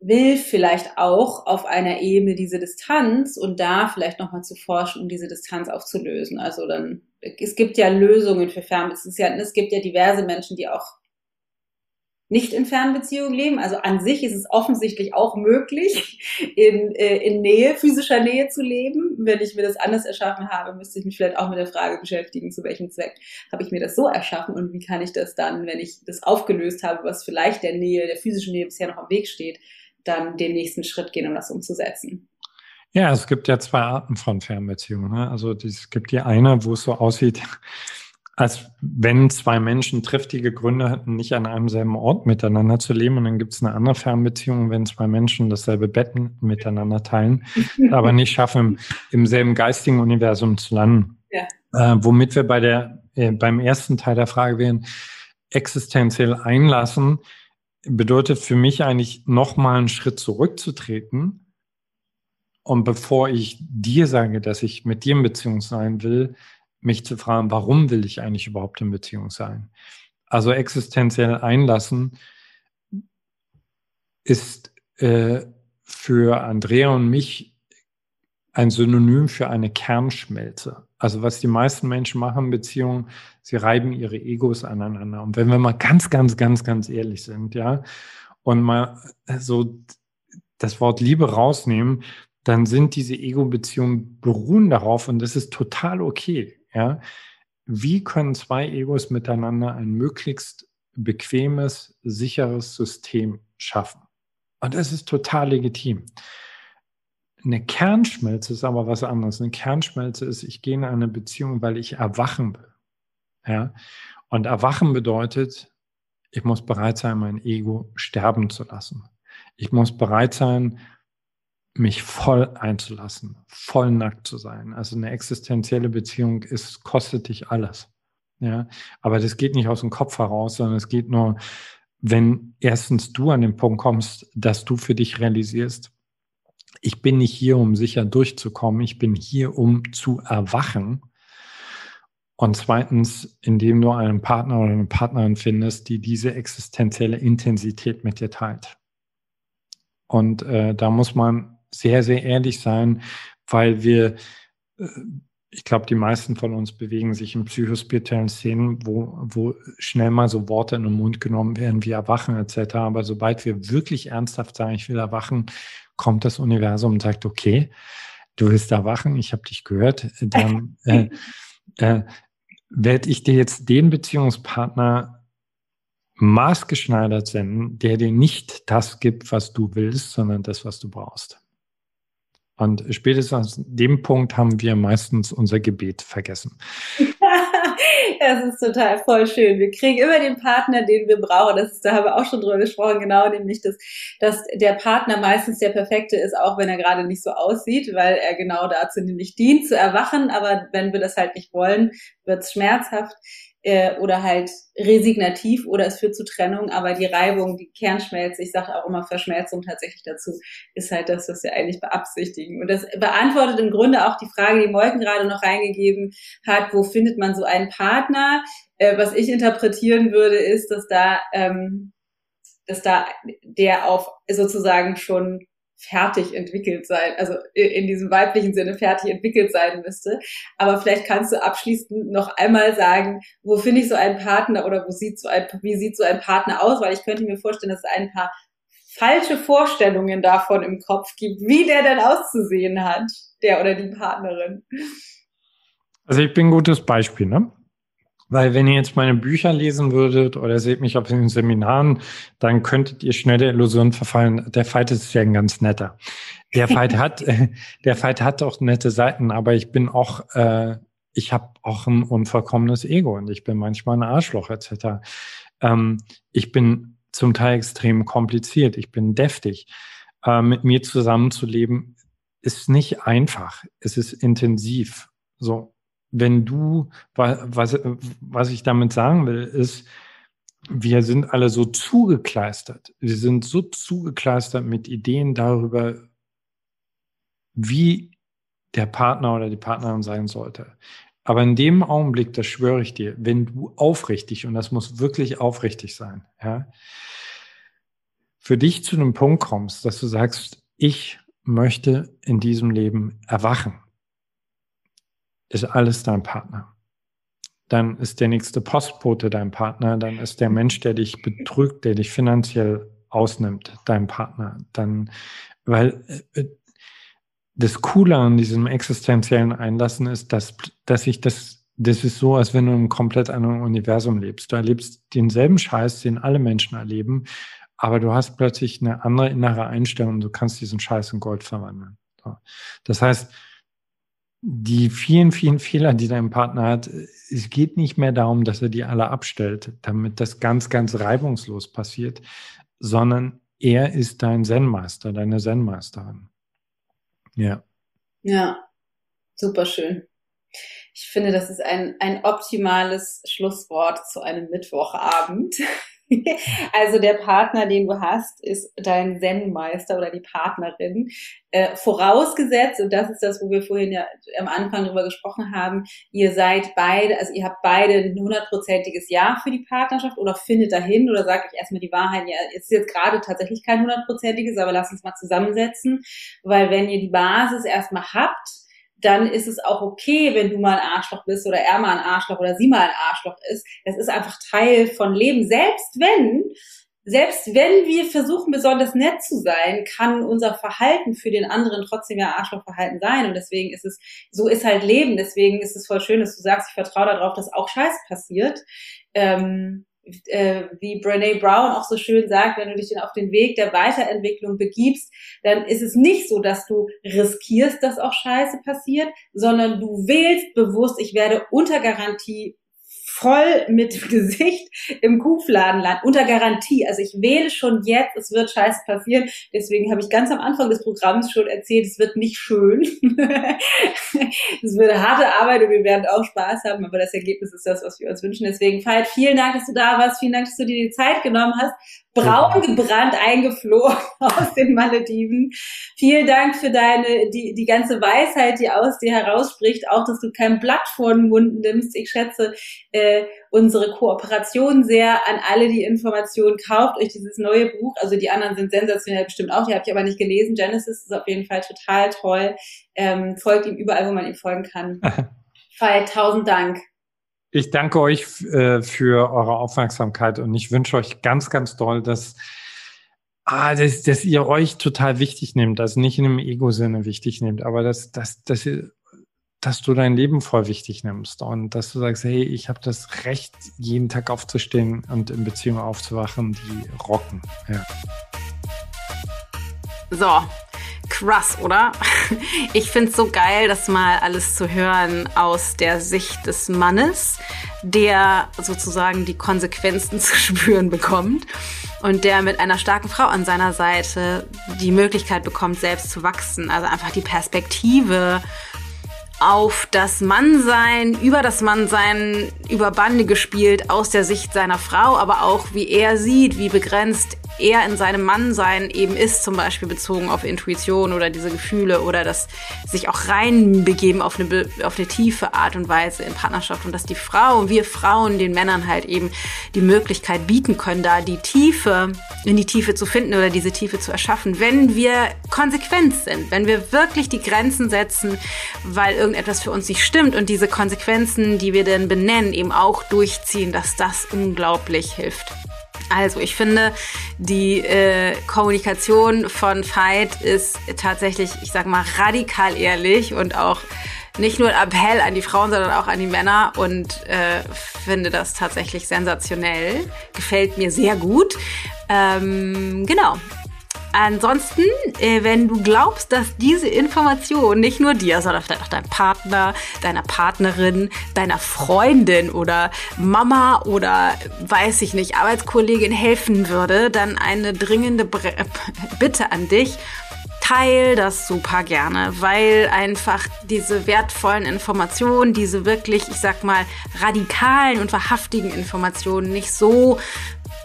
will vielleicht auch auf einer Ebene diese Distanz und da vielleicht nochmal zu forschen, um diese Distanz aufzulösen. Also dann, es gibt ja Lösungen für Fernbeziehungen. Es gibt ja diverse Menschen, die auch nicht in Fernbeziehung leben. Also an sich ist es offensichtlich auch möglich, in, äh, in Nähe, physischer Nähe zu leben. Wenn ich mir das anders erschaffen habe, müsste ich mich vielleicht auch mit der Frage beschäftigen, zu welchem Zweck habe ich mir das so erschaffen und wie kann ich das dann, wenn ich das aufgelöst habe, was vielleicht der Nähe, der physischen Nähe bisher noch am Weg steht, dann den nächsten Schritt gehen, um das umzusetzen. Ja, es gibt ja zwei Arten von Fernbeziehungen. Ne? Also es gibt die eine, wo es so aussieht, als wenn zwei Menschen triftige Gründe hatten, nicht an einem selben Ort miteinander zu leben. Und dann gibt es eine andere Fernbeziehung, wenn zwei Menschen dasselbe Betten miteinander teilen, aber nicht schaffen, im, im selben geistigen Universum zu landen. Ja. Äh, womit wir bei der, äh, beim ersten Teil der Frage wären, existenziell einlassen, bedeutet für mich eigentlich nochmal einen Schritt zurückzutreten. Und bevor ich dir sage, dass ich mit dir in Beziehung sein will, mich zu fragen, warum will ich eigentlich überhaupt in Beziehung sein? Also existenziell einlassen ist äh, für Andrea und mich ein Synonym für eine Kernschmelze. Also was die meisten Menschen machen in Beziehungen, sie reiben ihre Egos aneinander. Und wenn wir mal ganz, ganz, ganz, ganz ehrlich sind, ja, und mal so das Wort Liebe rausnehmen, dann sind diese Ego-Beziehungen beruhen darauf und das ist total okay, ja. Wie können zwei Egos miteinander ein möglichst bequemes, sicheres System schaffen? Und das ist total legitim. Eine Kernschmelze ist aber was anderes. Eine Kernschmelze ist, ich gehe in eine Beziehung, weil ich erwachen will. Ja? Und erwachen bedeutet, ich muss bereit sein, mein Ego sterben zu lassen. Ich muss bereit sein, mich voll einzulassen, voll nackt zu sein. Also eine existenzielle Beziehung ist, kostet dich alles. Ja, aber das geht nicht aus dem Kopf heraus, sondern es geht nur, wenn erstens du an den Punkt kommst, dass du für dich realisierst, ich bin nicht hier, um sicher durchzukommen, ich bin hier, um zu erwachen. Und zweitens, indem du einen Partner oder eine Partnerin findest, die diese existenzielle Intensität mit dir teilt. Und äh, da muss man sehr, sehr ehrlich sein, weil wir, äh, ich glaube, die meisten von uns bewegen sich in psychospirituellen Szenen, wo, wo schnell mal so Worte in den Mund genommen werden wie Erwachen etc. Aber sobald wir wirklich ernsthaft sagen, ich will erwachen, kommt das Universum und sagt, okay, du willst erwachen, ich habe dich gehört, dann äh, äh, werde ich dir jetzt den Beziehungspartner maßgeschneidert senden, der dir nicht das gibt, was du willst, sondern das, was du brauchst. Und spätestens an dem Punkt haben wir meistens unser Gebet vergessen. das ist total voll schön. Wir kriegen immer den Partner, den wir brauchen. Das ist, da haben wir auch schon drüber gesprochen, genau, nämlich, dass, dass der Partner meistens der perfekte ist, auch wenn er gerade nicht so aussieht, weil er genau dazu nämlich dient, zu erwachen. Aber wenn wir das halt nicht wollen, wird es schmerzhaft äh, oder halt resignativ oder es führt zu Trennung, aber die Reibung, die Kernschmelze, ich sage auch immer Verschmelzung tatsächlich dazu, ist halt das, was wir eigentlich beabsichtigen. Und das beantwortet im Grunde auch die Frage, die Molken gerade noch reingegeben hat, wo findet man so einen Partner? Äh, was ich interpretieren würde, ist, dass da, ähm, dass da der auf sozusagen schon fertig entwickelt sein, also in diesem weiblichen Sinne fertig entwickelt sein müsste. Aber vielleicht kannst du abschließend noch einmal sagen, wo finde ich so einen Partner oder wo sieht so ein, wie sieht so ein Partner aus? Weil ich könnte mir vorstellen, dass es ein paar falsche Vorstellungen davon im Kopf gibt, wie der denn auszusehen hat, der oder die Partnerin. Also ich bin ein gutes Beispiel, ne? Weil wenn ihr jetzt meine Bücher lesen würdet oder seht mich auf den Seminaren, dann könntet ihr schnell der Illusion verfallen, der Fight ist ja ein ganz netter. Der Fight hat, der Fight hat auch nette Seiten, aber ich bin auch, äh, ich habe auch ein unvollkommenes Ego und ich bin manchmal ein Arschloch etc. Ähm, ich bin zum Teil extrem kompliziert, ich bin deftig. Äh, mit mir zusammenzuleben ist nicht einfach, es ist intensiv. So, wenn du, was, was ich damit sagen will, ist, wir sind alle so zugekleistert. Wir sind so zugekleistert mit Ideen darüber, wie der Partner oder die Partnerin sein sollte. Aber in dem Augenblick, das schwöre ich dir, wenn du aufrichtig, und das muss wirklich aufrichtig sein, ja, für dich zu einem Punkt kommst, dass du sagst, ich möchte in diesem Leben erwachen ist alles dein Partner. Dann ist der nächste Postbote dein Partner, dann ist der Mensch, der dich betrügt, der dich finanziell ausnimmt, dein Partner. Dann, weil äh, das Coole an diesem existenziellen Einlassen ist, dass, dass ich das, das ist so, als wenn du einem komplett anderen Universum lebst. Du erlebst denselben Scheiß, den alle Menschen erleben, aber du hast plötzlich eine andere innere Einstellung und du kannst diesen Scheiß in Gold verwandeln. Das heißt, die vielen, vielen Fehler, die dein Partner hat, es geht nicht mehr darum, dass er die alle abstellt, damit das ganz, ganz reibungslos passiert, sondern er ist dein Zen-Meister, deine Zen-Meisterin. Ja. Ja, super schön. Ich finde, das ist ein, ein optimales Schlusswort zu einem Mittwochabend. also der Partner, den du hast, ist dein Zen-Meister oder die Partnerin. Äh, vorausgesetzt, und das ist das, wo wir vorhin ja am Anfang drüber gesprochen haben, ihr seid beide, also ihr habt beide ein hundertprozentiges Ja für die Partnerschaft oder findet dahin oder sagt euch erstmal die Wahrheit, ja, es ist jetzt gerade tatsächlich kein hundertprozentiges, aber lasst uns mal zusammensetzen, weil wenn ihr die Basis erstmal habt, dann ist es auch okay, wenn du mal ein Arschloch bist oder er mal ein Arschloch oder sie mal ein Arschloch ist. Das ist einfach Teil von Leben. Selbst wenn, selbst wenn wir versuchen, besonders nett zu sein, kann unser Verhalten für den anderen trotzdem ja Arschlochverhalten sein. Und deswegen ist es, so ist halt Leben. Deswegen ist es voll schön, dass du sagst, ich vertraue darauf, dass auch Scheiß passiert. Ähm, äh, wie Brene Brown auch so schön sagt, wenn du dich auf den Weg der Weiterentwicklung begibst, dann ist es nicht so, dass du riskierst, dass auch Scheiße passiert, sondern du wählst bewusst, ich werde unter Garantie voll mit Gesicht im Kuhfladenland unter Garantie. Also ich wähle schon jetzt, es wird scheiße passieren. Deswegen habe ich ganz am Anfang des Programms schon erzählt, es wird nicht schön. es wird harte Arbeit und wir werden auch Spaß haben, aber das Ergebnis ist das, was wir uns wünschen. Deswegen, Veit, vielen Dank, dass du da warst. Vielen Dank, dass du dir die Zeit genommen hast braun gebrannt eingeflogen aus den Malediven. Vielen Dank für deine, die, die ganze Weisheit, die aus dir herausspricht, auch, dass du kein Blatt vor den Mund nimmst. Ich schätze äh, unsere Kooperation sehr an alle, die Informationen kauft, euch dieses neue Buch. Also die anderen sind sensationell bestimmt auch, die habe ich aber nicht gelesen. Genesis ist auf jeden Fall total toll. Ähm, folgt ihm überall, wo man ihm folgen kann. Veit, tausend Dank. Ich danke euch äh, für eure Aufmerksamkeit und ich wünsche euch ganz, ganz doll, dass, ah, dass, dass ihr euch total wichtig nehmt, also nicht in einem Ego-Sinne wichtig nehmt, aber dass, dass, dass, ihr, dass du dein Leben voll wichtig nimmst und dass du sagst, hey, ich habe das Recht, jeden Tag aufzustehen und in Beziehungen aufzuwachen, die rocken. Ja. So, krass, oder? Ich finde es so geil, das mal alles zu hören aus der Sicht des Mannes, der sozusagen die Konsequenzen zu spüren bekommt und der mit einer starken Frau an seiner Seite die Möglichkeit bekommt, selbst zu wachsen. Also einfach die Perspektive auf das Mannsein, über das Mannsein, über Bande gespielt aus der Sicht seiner Frau, aber auch wie er sieht, wie begrenzt er in seinem Mannsein eben ist, zum Beispiel bezogen auf Intuition oder diese Gefühle oder das sich auch reinbegeben auf eine, auf eine tiefe Art und Weise in Partnerschaft und dass die Frau, wir Frauen den Männern halt eben die Möglichkeit bieten können, da die Tiefe, in die Tiefe zu finden oder diese Tiefe zu erschaffen, wenn wir konsequent sind, wenn wir wirklich die Grenzen setzen, weil irgendetwas für uns nicht stimmt und diese Konsequenzen, die wir denn benennen, eben auch durchziehen, dass das unglaublich hilft. Also ich finde, die äh, Kommunikation von Veit ist tatsächlich, ich sag mal, radikal ehrlich und auch nicht nur ein Appell an die Frauen, sondern auch an die Männer und äh, finde das tatsächlich sensationell. Gefällt mir sehr gut. Ähm, genau. Ansonsten, äh, wenn du glaubst, dass diese Information nicht nur dir, sondern vielleicht auch deinem Partner, deiner Partnerin, deiner Freundin oder Mama oder weiß ich nicht, Arbeitskollegin helfen würde, dann eine dringende Bitte an dich. Teil das super gerne, weil einfach diese wertvollen Informationen, diese wirklich, ich sag mal, radikalen und wahrhaftigen Informationen nicht so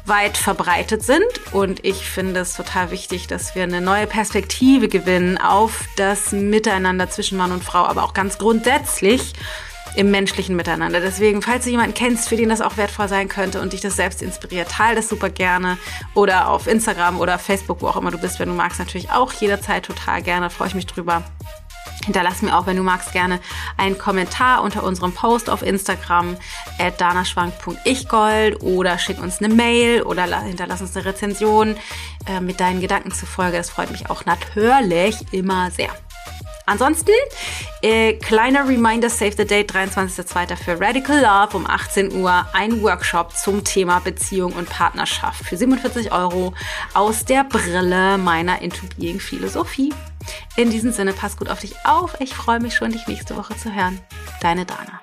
weit verbreitet sind. Und ich finde es total wichtig, dass wir eine neue Perspektive gewinnen auf das Miteinander zwischen Mann und Frau, aber auch ganz grundsätzlich im menschlichen Miteinander. Deswegen, falls du jemanden kennst, für den das auch wertvoll sein könnte und dich das selbst inspiriert, teile das super gerne. Oder auf Instagram oder Facebook, wo auch immer du bist, wenn du magst, natürlich auch jederzeit total gerne. Freue ich mich drüber. Hinterlass mir auch, wenn du magst, gerne einen Kommentar unter unserem Post auf Instagram at danaschwank.ichgold oder schick uns eine Mail oder hinterlass uns eine Rezension äh, mit deinen Gedanken zufolge. Das freut mich auch natürlich immer sehr. Ansonsten, äh, kleiner Reminder, Save the Date, 23.02. für Radical Love um 18 Uhr. Ein Workshop zum Thema Beziehung und Partnerschaft für 47 Euro aus der Brille meiner Into Being Philosophie. In diesem Sinne, pass gut auf dich auf. Ich freue mich schon, dich nächste Woche zu hören. Deine Dana.